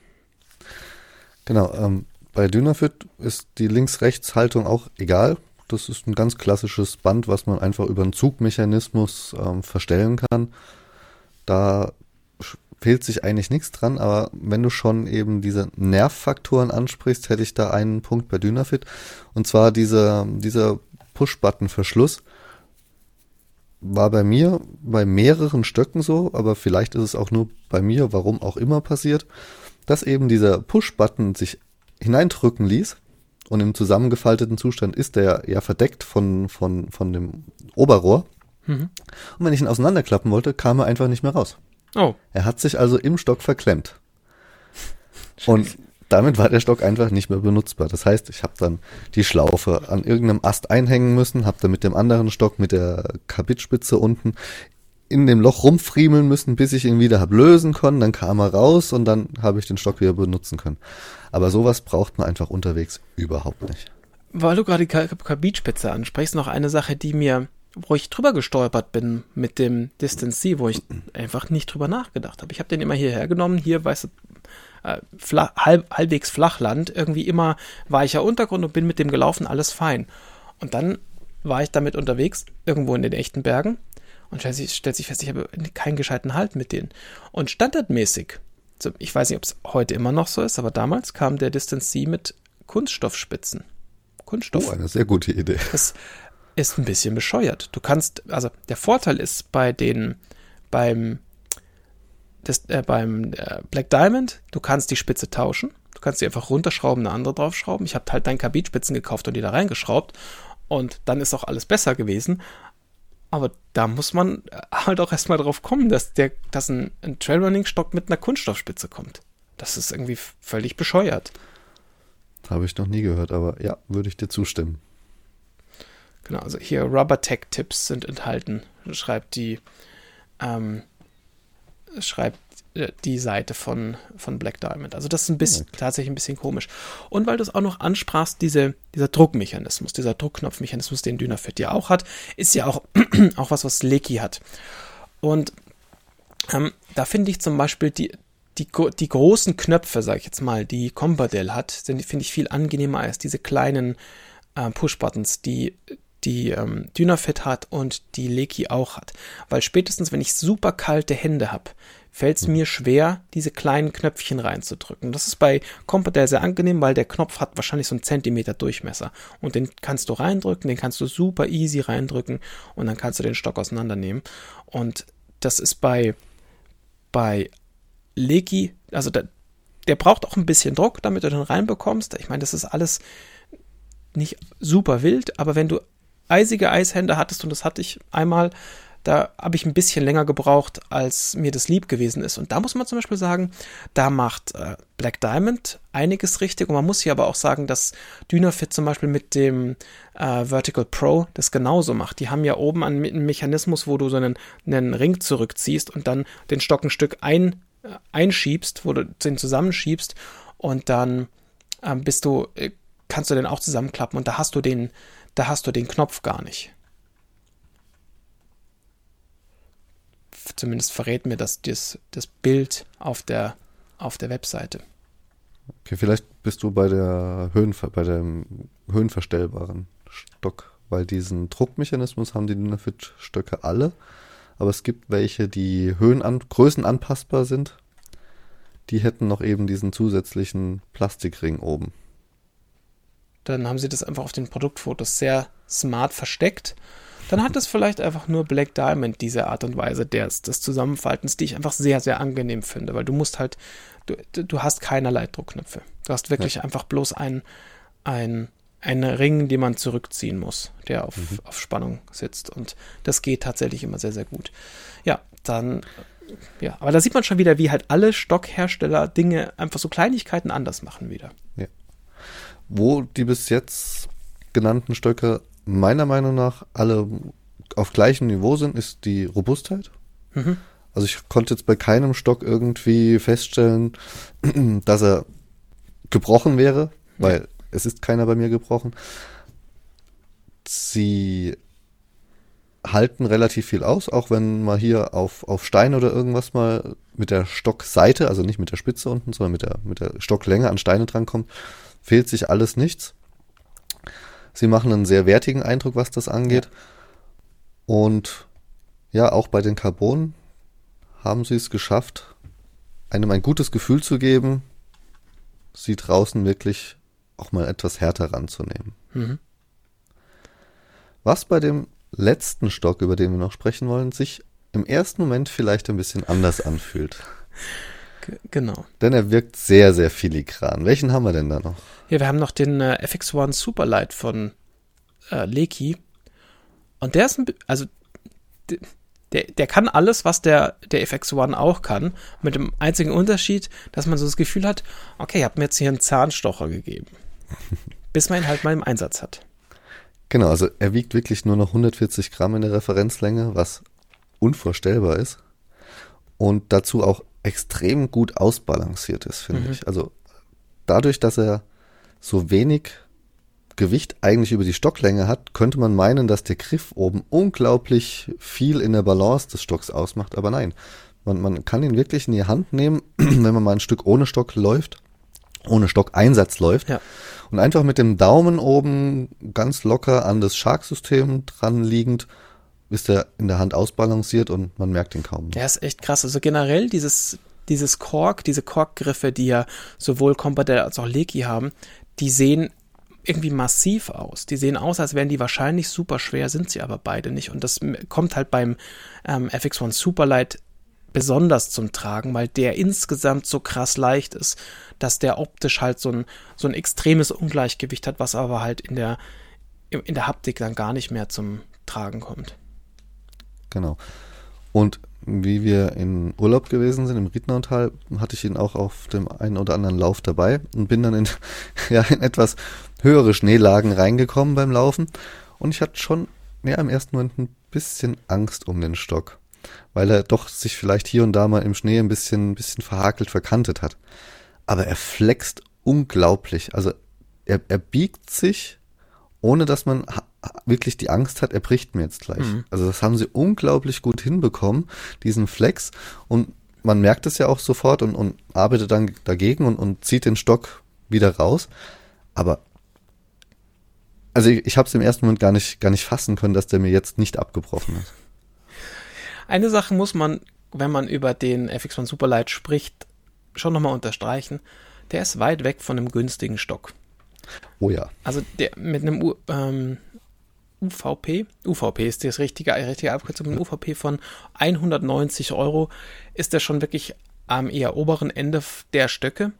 Genau, ähm, bei Dynafit ist die Links-Rechts-Haltung auch egal. Das ist ein ganz klassisches Band, was man einfach über einen Zugmechanismus ähm, verstellen kann. Da fehlt sich eigentlich nichts dran, aber wenn du schon eben diese Nervfaktoren ansprichst, hätte ich da einen Punkt bei Dynafit. Und zwar dieser, dieser Push-Button-Verschluss war bei mir bei mehreren Stöcken so, aber vielleicht ist es auch nur bei mir, warum auch immer passiert, dass eben dieser Push-Button sich hineindrücken ließ und im zusammengefalteten Zustand ist der ja verdeckt von, von, von dem Oberrohr. Mhm. Und wenn ich ihn auseinanderklappen wollte, kam er einfach nicht mehr raus. Oh. Er hat sich also im Stock verklemmt. Und damit war der Stock einfach nicht mehr benutzbar. Das heißt, ich habe dann die Schlaufe an irgendeinem Ast einhängen müssen, habe dann mit dem anderen Stock mit der Kabitspitze unten in dem Loch rumfriemeln müssen, bis ich ihn wieder hab lösen können. Dann kam er raus und dann habe ich den Stock wieder benutzen können. Aber sowas braucht man einfach unterwegs überhaupt nicht. Weil du gerade die Kabitspitze ansprichst, noch eine Sache, die mir wo ich drüber gestolpert bin mit dem Distance C, wo ich einfach nicht drüber nachgedacht habe. Ich habe den immer hierher genommen, hier, weißt du, äh, flach, halb, halbwegs Flachland, irgendwie immer weicher Untergrund und bin mit dem gelaufen, alles fein. Und dann war ich damit unterwegs, irgendwo in den echten Bergen und stellt sich, stellt sich fest, ich habe keinen gescheiten Halt mit denen. Und standardmäßig, ich weiß nicht, ob es heute immer noch so ist, aber damals kam der Distance C mit Kunststoffspitzen. Kunststoff. Oh, eine sehr gute Idee. Das ist ein bisschen bescheuert. Du kannst, also der Vorteil ist bei den, beim, das, äh, beim äh, Black Diamond, du kannst die Spitze tauschen. Du kannst die einfach runterschrauben, eine andere draufschrauben. Ich habe halt dann Kabinspitzen gekauft und die da reingeschraubt. Und dann ist auch alles besser gewesen. Aber da muss man halt auch erstmal drauf kommen, dass, der, dass ein, ein Trailrunning-Stock mit einer Kunststoffspitze kommt. Das ist irgendwie völlig bescheuert. Habe ich noch nie gehört, aber ja, würde ich dir zustimmen. Genau, also hier Rubber-Tech-Tipps sind enthalten, schreibt die, ähm, schreibt äh, die Seite von, von Black Diamond. Also das ist ein bisschen, okay. tatsächlich ein bisschen komisch. Und weil du es auch noch ansprachst, diese, dieser Druckmechanismus, dieser Druckknopfmechanismus, den Dynafit ja auch hat, ist ja auch, auch was, was Lecky hat. Und ähm, da finde ich zum Beispiel die, die, die großen Knöpfe, sage ich jetzt mal, die Combadell hat, finde ich viel angenehmer als diese kleinen äh, Push-Buttons, die die ähm, Dynafit hat und die Lecky auch hat. Weil spätestens, wenn ich super kalte Hände habe, fällt es hm. mir schwer, diese kleinen Knöpfchen reinzudrücken. Das ist bei Compodel sehr angenehm, weil der Knopf hat wahrscheinlich so einen Zentimeter Durchmesser. Und den kannst du reindrücken, den kannst du super easy reindrücken und dann kannst du den Stock auseinandernehmen. Und das ist bei, bei Legi, also da, der braucht auch ein bisschen Druck, damit du den reinbekommst. Ich meine, das ist alles nicht super wild, aber wenn du eisige Eishände hattest, und das hatte ich einmal, da habe ich ein bisschen länger gebraucht, als mir das lieb gewesen ist. Und da muss man zum Beispiel sagen, da macht äh, Black Diamond einiges richtig. Und man muss hier aber auch sagen, dass Dynafit zum Beispiel mit dem äh, Vertical Pro das genauso macht. Die haben ja oben einen, Mechanismus, wo du so einen, einen Ring zurückziehst und dann den Stock ein Stück ein, äh, einschiebst, wo du den zusammenschiebst und dann äh, bist du, äh, kannst du den auch zusammenklappen und da hast du den, da hast du den Knopf gar nicht. Zumindest verrät mir das, das, das Bild auf der, auf der Webseite. Okay, vielleicht bist du bei der Höhen, bei dem höhenverstellbaren Stock, weil diesen Druckmechanismus haben die Dynafit-Stöcke alle, aber es gibt welche, die Höhen Größen anpassbar sind. Die hätten noch eben diesen zusätzlichen Plastikring oben dann haben sie das einfach auf den Produktfotos sehr smart versteckt. Dann hat es vielleicht einfach nur Black Diamond diese Art und Weise des, des Zusammenfaltens, die ich einfach sehr, sehr angenehm finde, weil du musst halt, du, du hast keinerlei Druckknöpfe. Du hast wirklich ja. einfach bloß ein, ein, einen Ring, den man zurückziehen muss, der auf, mhm. auf Spannung sitzt. Und das geht tatsächlich immer sehr, sehr gut. Ja, dann ja, aber da sieht man schon wieder, wie halt alle Stockhersteller Dinge, einfach so Kleinigkeiten anders machen wieder. Ja. Wo die bis jetzt genannten Stöcke meiner Meinung nach alle auf gleichem Niveau sind, ist die Robustheit. Mhm. Also ich konnte jetzt bei keinem Stock irgendwie feststellen, dass er gebrochen wäre, weil ja. es ist keiner bei mir gebrochen. Sie halten relativ viel aus, auch wenn mal hier auf, auf Stein oder irgendwas mal mit der Stockseite, also nicht mit der Spitze unten, sondern mit der, mit der Stocklänge an Steine drankommt, fehlt sich alles nichts. Sie machen einen sehr wertigen Eindruck, was das angeht. Ja. Und ja, auch bei den Carbonen haben sie es geschafft, einem ein gutes Gefühl zu geben, sie draußen wirklich auch mal etwas härter ranzunehmen. Mhm. Was bei dem letzten Stock, über den wir noch sprechen wollen, sich im ersten Moment vielleicht ein bisschen anders anfühlt. Genau. Denn er wirkt sehr, sehr filigran. Welchen haben wir denn da noch? Ja, wir haben noch den äh, FX1 Superlight von äh, Leki. Und der ist ein, also der, der kann alles, was der, der FX1 auch kann, mit dem einzigen Unterschied, dass man so das Gefühl hat, okay, ich habe mir jetzt hier einen Zahnstocher gegeben. bis man ihn halt mal im Einsatz hat. Genau, also er wiegt wirklich nur noch 140 Gramm in der Referenzlänge, was unvorstellbar ist. Und dazu auch extrem gut ausbalanciert ist, finde mhm. ich. Also dadurch, dass er so wenig Gewicht eigentlich über die Stocklänge hat, könnte man meinen, dass der Griff oben unglaublich viel in der Balance des Stocks ausmacht, aber nein. Man, man kann ihn wirklich in die Hand nehmen, wenn man mal ein Stück ohne Stock läuft, ohne Stockeinsatz läuft. Ja. Und einfach mit dem Daumen oben ganz locker an das Shark-System dran liegend, ist er in der Hand ausbalanciert und man merkt ihn kaum. Der ist echt krass. Also generell dieses, dieses Kork, diese Korkgriffe, die ja sowohl Compodel als auch Leki haben, die sehen irgendwie massiv aus. Die sehen aus, als wären die wahrscheinlich super schwer, sind sie aber beide nicht. Und das kommt halt beim ähm, FX1 Superlight besonders zum Tragen, weil der insgesamt so krass leicht ist, dass der optisch halt so ein, so ein extremes Ungleichgewicht hat, was aber halt in der, in der Haptik dann gar nicht mehr zum Tragen kommt. Genau. Und wie wir in Urlaub gewesen sind im Riednautal, hatte ich ihn auch auf dem einen oder anderen Lauf dabei und bin dann in, ja, in etwas höhere Schneelagen reingekommen beim Laufen. Und ich hatte schon ja, im ersten Moment ein bisschen Angst um den Stock, weil er doch sich vielleicht hier und da mal im Schnee ein bisschen, ein bisschen verhakelt, verkantet hat. Aber er flext unglaublich. Also er, er biegt sich, ohne dass man wirklich die Angst hat, er bricht mir jetzt gleich. Mhm. Also das haben sie unglaublich gut hinbekommen, diesen Flex. Und man merkt es ja auch sofort und, und arbeitet dann dagegen und, und zieht den Stock wieder raus. Aber also ich, ich habe es im ersten Moment gar nicht, gar nicht fassen können, dass der mir jetzt nicht abgebrochen ist. Eine Sache muss man, wenn man über den FX1 Superlight spricht, schon nochmal unterstreichen. Der ist weit weg von einem günstigen Stock. Oh ja. Also der mit einem ähm, UVP, UVP ist das richtige, richtige Abkürzung, UVP von 190 Euro ist der schon wirklich am eher oberen Ende der Stöcke.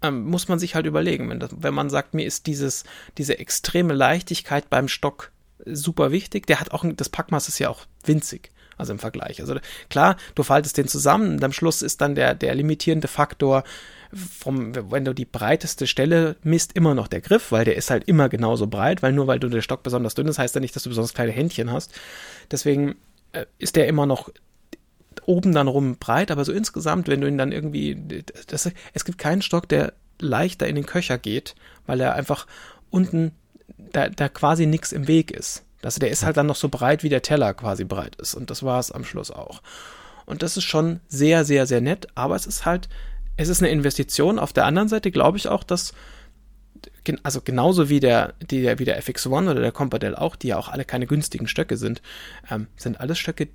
Ähm, muss man sich halt überlegen, wenn, das, wenn man sagt, mir ist dieses, diese extreme Leichtigkeit beim Stock super wichtig. Der hat auch, das Packmaß ist ja auch winzig. Also im Vergleich. Also klar, du faltest den zusammen und am Schluss ist dann der, der limitierende Faktor vom, wenn du die breiteste Stelle misst, immer noch der Griff, weil der ist halt immer genauso breit, weil nur weil du der Stock besonders dünn ist, heißt ja nicht, dass du besonders kleine Händchen hast. Deswegen äh, ist der immer noch oben dann rum breit, aber so insgesamt, wenn du ihn dann irgendwie, das, es gibt keinen Stock, der leichter in den Köcher geht, weil er einfach unten, da, da quasi nichts im Weg ist. Also der ist halt dann noch so breit, wie der Teller quasi breit ist. Und das war es am Schluss auch. Und das ist schon sehr, sehr, sehr nett, aber es ist halt es ist eine Investition. Auf der anderen Seite glaube ich auch, dass also genauso wie der, die, wie der FX1 oder der Compadel auch, die ja auch alle keine günstigen Stöcke sind, ähm, sind alles Stöcke,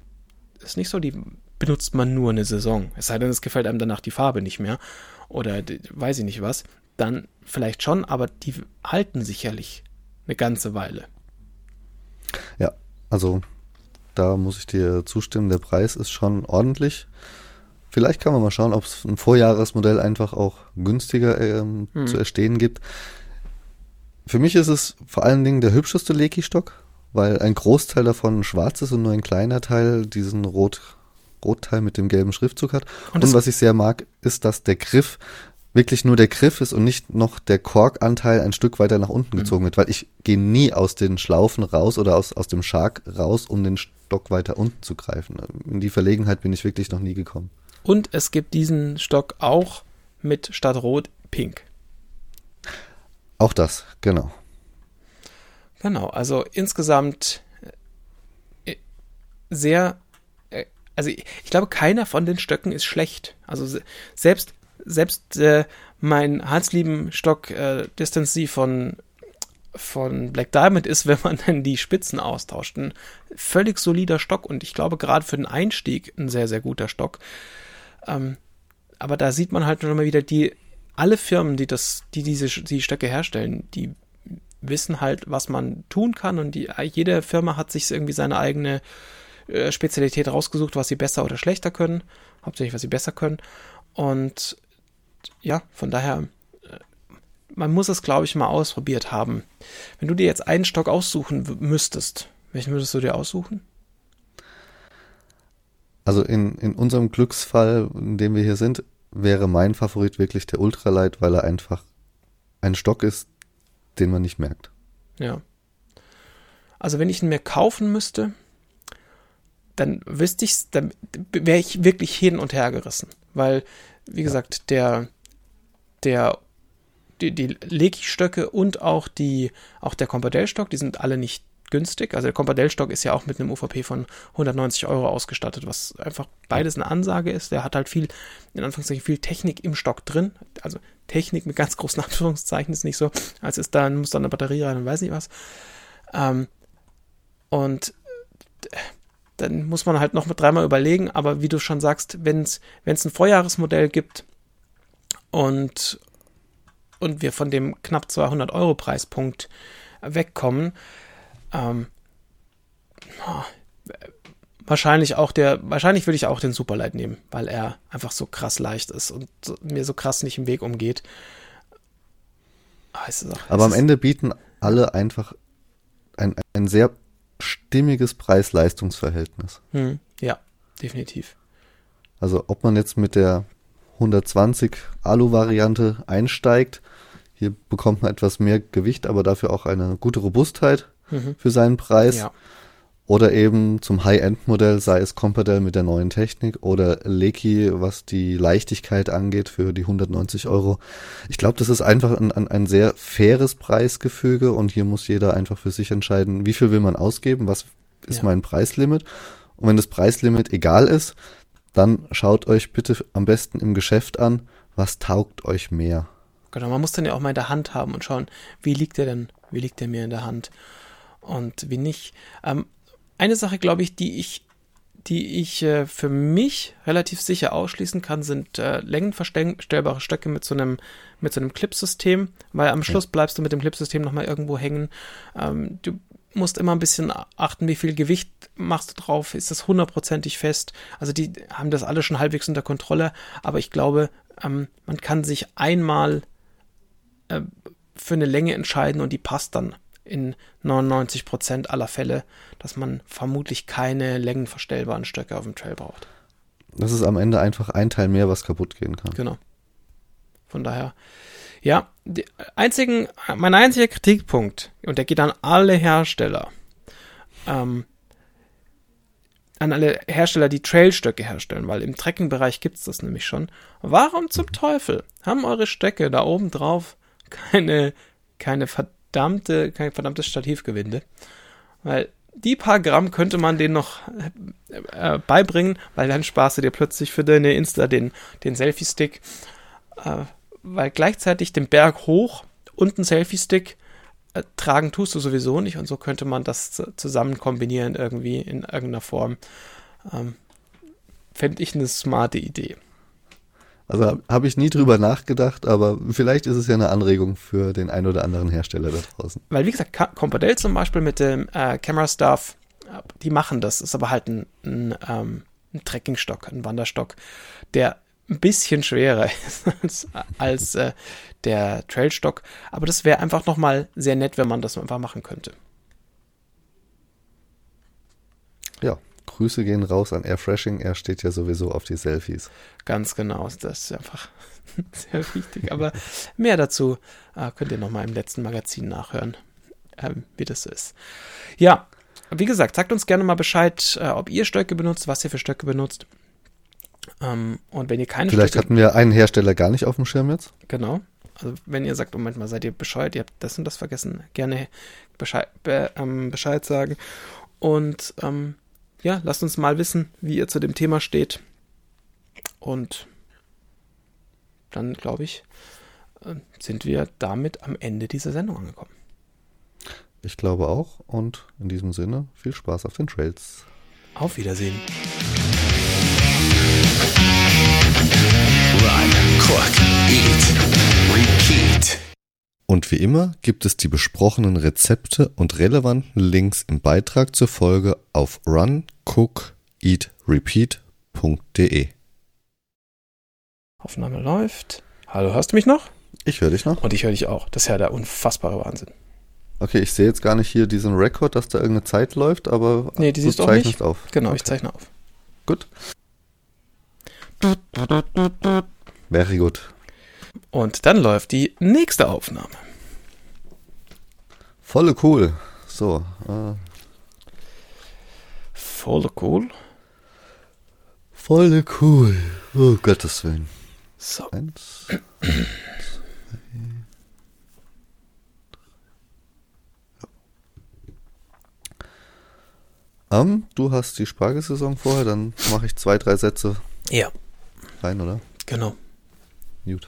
ist nicht so, die benutzt man nur eine Saison. Es sei denn, es gefällt einem danach die Farbe nicht mehr oder die, weiß ich nicht was, dann vielleicht schon, aber die halten sicherlich eine ganze Weile. Ja, also da muss ich dir zustimmen, der Preis ist schon ordentlich. Vielleicht kann man mal schauen, ob es ein Vorjahresmodell einfach auch günstiger ähm, hm. zu erstehen gibt. Für mich ist es vor allen Dingen der hübscheste Leki-Stock, weil ein Großteil davon schwarz ist und nur ein kleiner Teil diesen Rot, Rotteil mit dem gelben Schriftzug hat. Und, und was ich sehr mag, ist, dass der Griff wirklich nur der Griff ist und nicht noch der Korkanteil ein Stück weiter nach unten mhm. gezogen wird, weil ich gehe nie aus den Schlaufen raus oder aus, aus dem Shark raus, um den Stock weiter unten zu greifen. In die Verlegenheit bin ich wirklich noch nie gekommen. Und es gibt diesen Stock auch mit statt Rot pink. Auch das, genau. Genau, also insgesamt äh, sehr, äh, also ich glaube, keiner von den Stöcken ist schlecht. Also selbst, selbst äh, mein herzlieben Stock äh, Distance C von, von Black Diamond ist, wenn man dann die Spitzen austauscht, ein völlig solider Stock und ich glaube gerade für den Einstieg ein sehr, sehr guter Stock. Ähm, aber da sieht man halt schon mal wieder, die, alle Firmen, die das, die diese die Stöcke herstellen, die wissen halt, was man tun kann und die, jede Firma hat sich irgendwie seine eigene äh, Spezialität rausgesucht, was sie besser oder schlechter können. Hauptsächlich, was sie besser können. Und ja, von daher, äh, man muss es, glaube ich, mal ausprobiert haben. Wenn du dir jetzt einen Stock aussuchen müsstest, welchen würdest du dir aussuchen? Also in, in unserem Glücksfall, in dem wir hier sind, wäre mein Favorit wirklich der Ultralight, weil er einfach ein Stock ist, den man nicht merkt. Ja. Also wenn ich ihn mir kaufen müsste, dann wüsste ich, dann wäre ich wirklich hin und her gerissen. Weil, wie gesagt, der, der, die, die Leki-Stöcke und auch die, auch der Compardell-Stock, die sind alle nicht günstig. Also der Compardell-Stock ist ja auch mit einem UVP von 190 Euro ausgestattet, was einfach beides eine Ansage ist. Der hat halt viel, in Anführungszeichen, viel Technik im Stock drin. Also Technik mit ganz großen Anführungszeichen ist nicht so, als ist da, muss da eine Batterie rein und weiß nicht was. Ähm, und dann muss man halt noch mit dreimal überlegen, aber wie du schon sagst, wenn es ein Vorjahresmodell gibt und, und wir von dem knapp 200 Euro Preispunkt wegkommen, ähm, wahrscheinlich auch der, wahrscheinlich würde ich auch den Superlight nehmen, weil er einfach so krass leicht ist und mir so krass nicht im Weg umgeht. Ah, aber am Ende bieten alle einfach ein, ein sehr stimmiges Preis-Leistungs-Verhältnis. Hm, ja, definitiv. Also ob man jetzt mit der 120 Alu-Variante einsteigt, hier bekommt man etwas mehr Gewicht, aber dafür auch eine gute Robustheit mhm. für seinen Preis. Ja. Oder eben zum High-End-Modell, sei es Compadel mit der neuen Technik oder Leki, was die Leichtigkeit angeht, für die 190 Euro. Ich glaube, das ist einfach ein, ein, ein sehr faires Preisgefüge und hier muss jeder einfach für sich entscheiden, wie viel will man ausgeben, was ist ja. mein Preislimit. Und wenn das Preislimit egal ist, dann schaut euch bitte am besten im Geschäft an, was taugt euch mehr. Genau, man muss dann ja auch mal in der Hand haben und schauen, wie liegt der denn, wie liegt der mir in der Hand und wie nicht. Ähm, eine Sache, glaube ich, die ich, die ich äh, für mich relativ sicher ausschließen kann, sind äh, längenverstellbare Stöcke mit so einem, mit so einem Clipsystem, weil am Schluss bleibst du mit dem Clipsystem nochmal irgendwo hängen. Ähm, du musst immer ein bisschen achten, wie viel Gewicht machst du drauf, ist das hundertprozentig fest. Also die haben das alle schon halbwegs unter Kontrolle, aber ich glaube, ähm, man kann sich einmal äh, für eine Länge entscheiden und die passt dann in 99% aller Fälle, dass man vermutlich keine längenverstellbaren Stöcke auf dem Trail braucht. Das ist am Ende einfach ein Teil mehr, was kaputt gehen kann. Genau. Von daher, ja, einzigen, mein einziger Kritikpunkt, und der geht an alle Hersteller, ähm, an alle Hersteller, die Trailstöcke herstellen, weil im Trekkingbereich gibt es das nämlich schon. Warum zum Teufel haben eure Stöcke da oben drauf keine, keine verdammte, kein verdammtes Stativgewinde. Weil die paar Gramm könnte man denen noch äh, beibringen, weil dann sparst du dir plötzlich für deine Insta den, den Selfie-Stick. Äh, weil gleichzeitig den Berg hoch und einen Selfie-Stick äh, tragen tust du sowieso nicht und so könnte man das zusammen kombinieren irgendwie in irgendeiner Form. Ähm, Fände ich eine smarte Idee. Also habe ich nie drüber nachgedacht, aber vielleicht ist es ja eine Anregung für den ein oder anderen Hersteller da draußen. Weil wie gesagt, Compadel zum Beispiel mit dem äh, Camera Stuff, die machen das, ist aber halt ein, ein, ähm, ein Trekkingstock, ein Wanderstock, der ein bisschen schwerer ist als, als äh, der Trailstock. Aber das wäre einfach nochmal sehr nett, wenn man das einfach machen könnte. Ja, Grüße gehen raus an Airfreshing. Er steht ja sowieso auf die Selfies. Ganz genau. Das ist einfach sehr wichtig. Aber mehr dazu äh, könnt ihr nochmal im letzten Magazin nachhören, ähm, wie das so ist. Ja, wie gesagt, sagt uns gerne mal Bescheid, äh, ob ihr Stöcke benutzt, was ihr für Stöcke benutzt. Ähm, und wenn ihr keine Vielleicht Stöcke hatten wir einen Hersteller gar nicht auf dem Schirm jetzt. Genau. Also wenn ihr sagt, Moment mal, seid ihr Bescheid, ihr habt das und das vergessen, gerne Bescheid, be, ähm, Bescheid sagen. Und ähm, ja, lasst uns mal wissen, wie ihr zu dem Thema steht. Und dann, glaube ich, äh, sind wir damit am Ende dieser Sendung angekommen. Ich glaube auch. Und in diesem Sinne, viel Spaß auf den Trails. Auf Wiedersehen. Run, cook, eat, repeat. Und wie immer gibt es die besprochenen Rezepte und relevanten Links im Beitrag zur Folge auf runcookeatrepeat.de. Aufnahme läuft. Hallo, hörst du mich noch? Ich höre dich noch. Und ich höre dich auch. Das ist ja der unfassbare Wahnsinn. Okay, ich sehe jetzt gar nicht hier diesen Rekord, dass da irgendeine Zeit läuft, aber nee, die du zeichnest auf. Genau, okay. ich zeichne auf. Gut. Very gut. Und dann läuft die nächste Aufnahme. Volle cool. So. Äh. Volle cool. Volle cool. Oh Gottes Willen. So. Eins. Um, du hast die Spargelsaison vorher, dann mache ich zwei, drei Sätze. Ja. Rein, oder? Genau. Gut.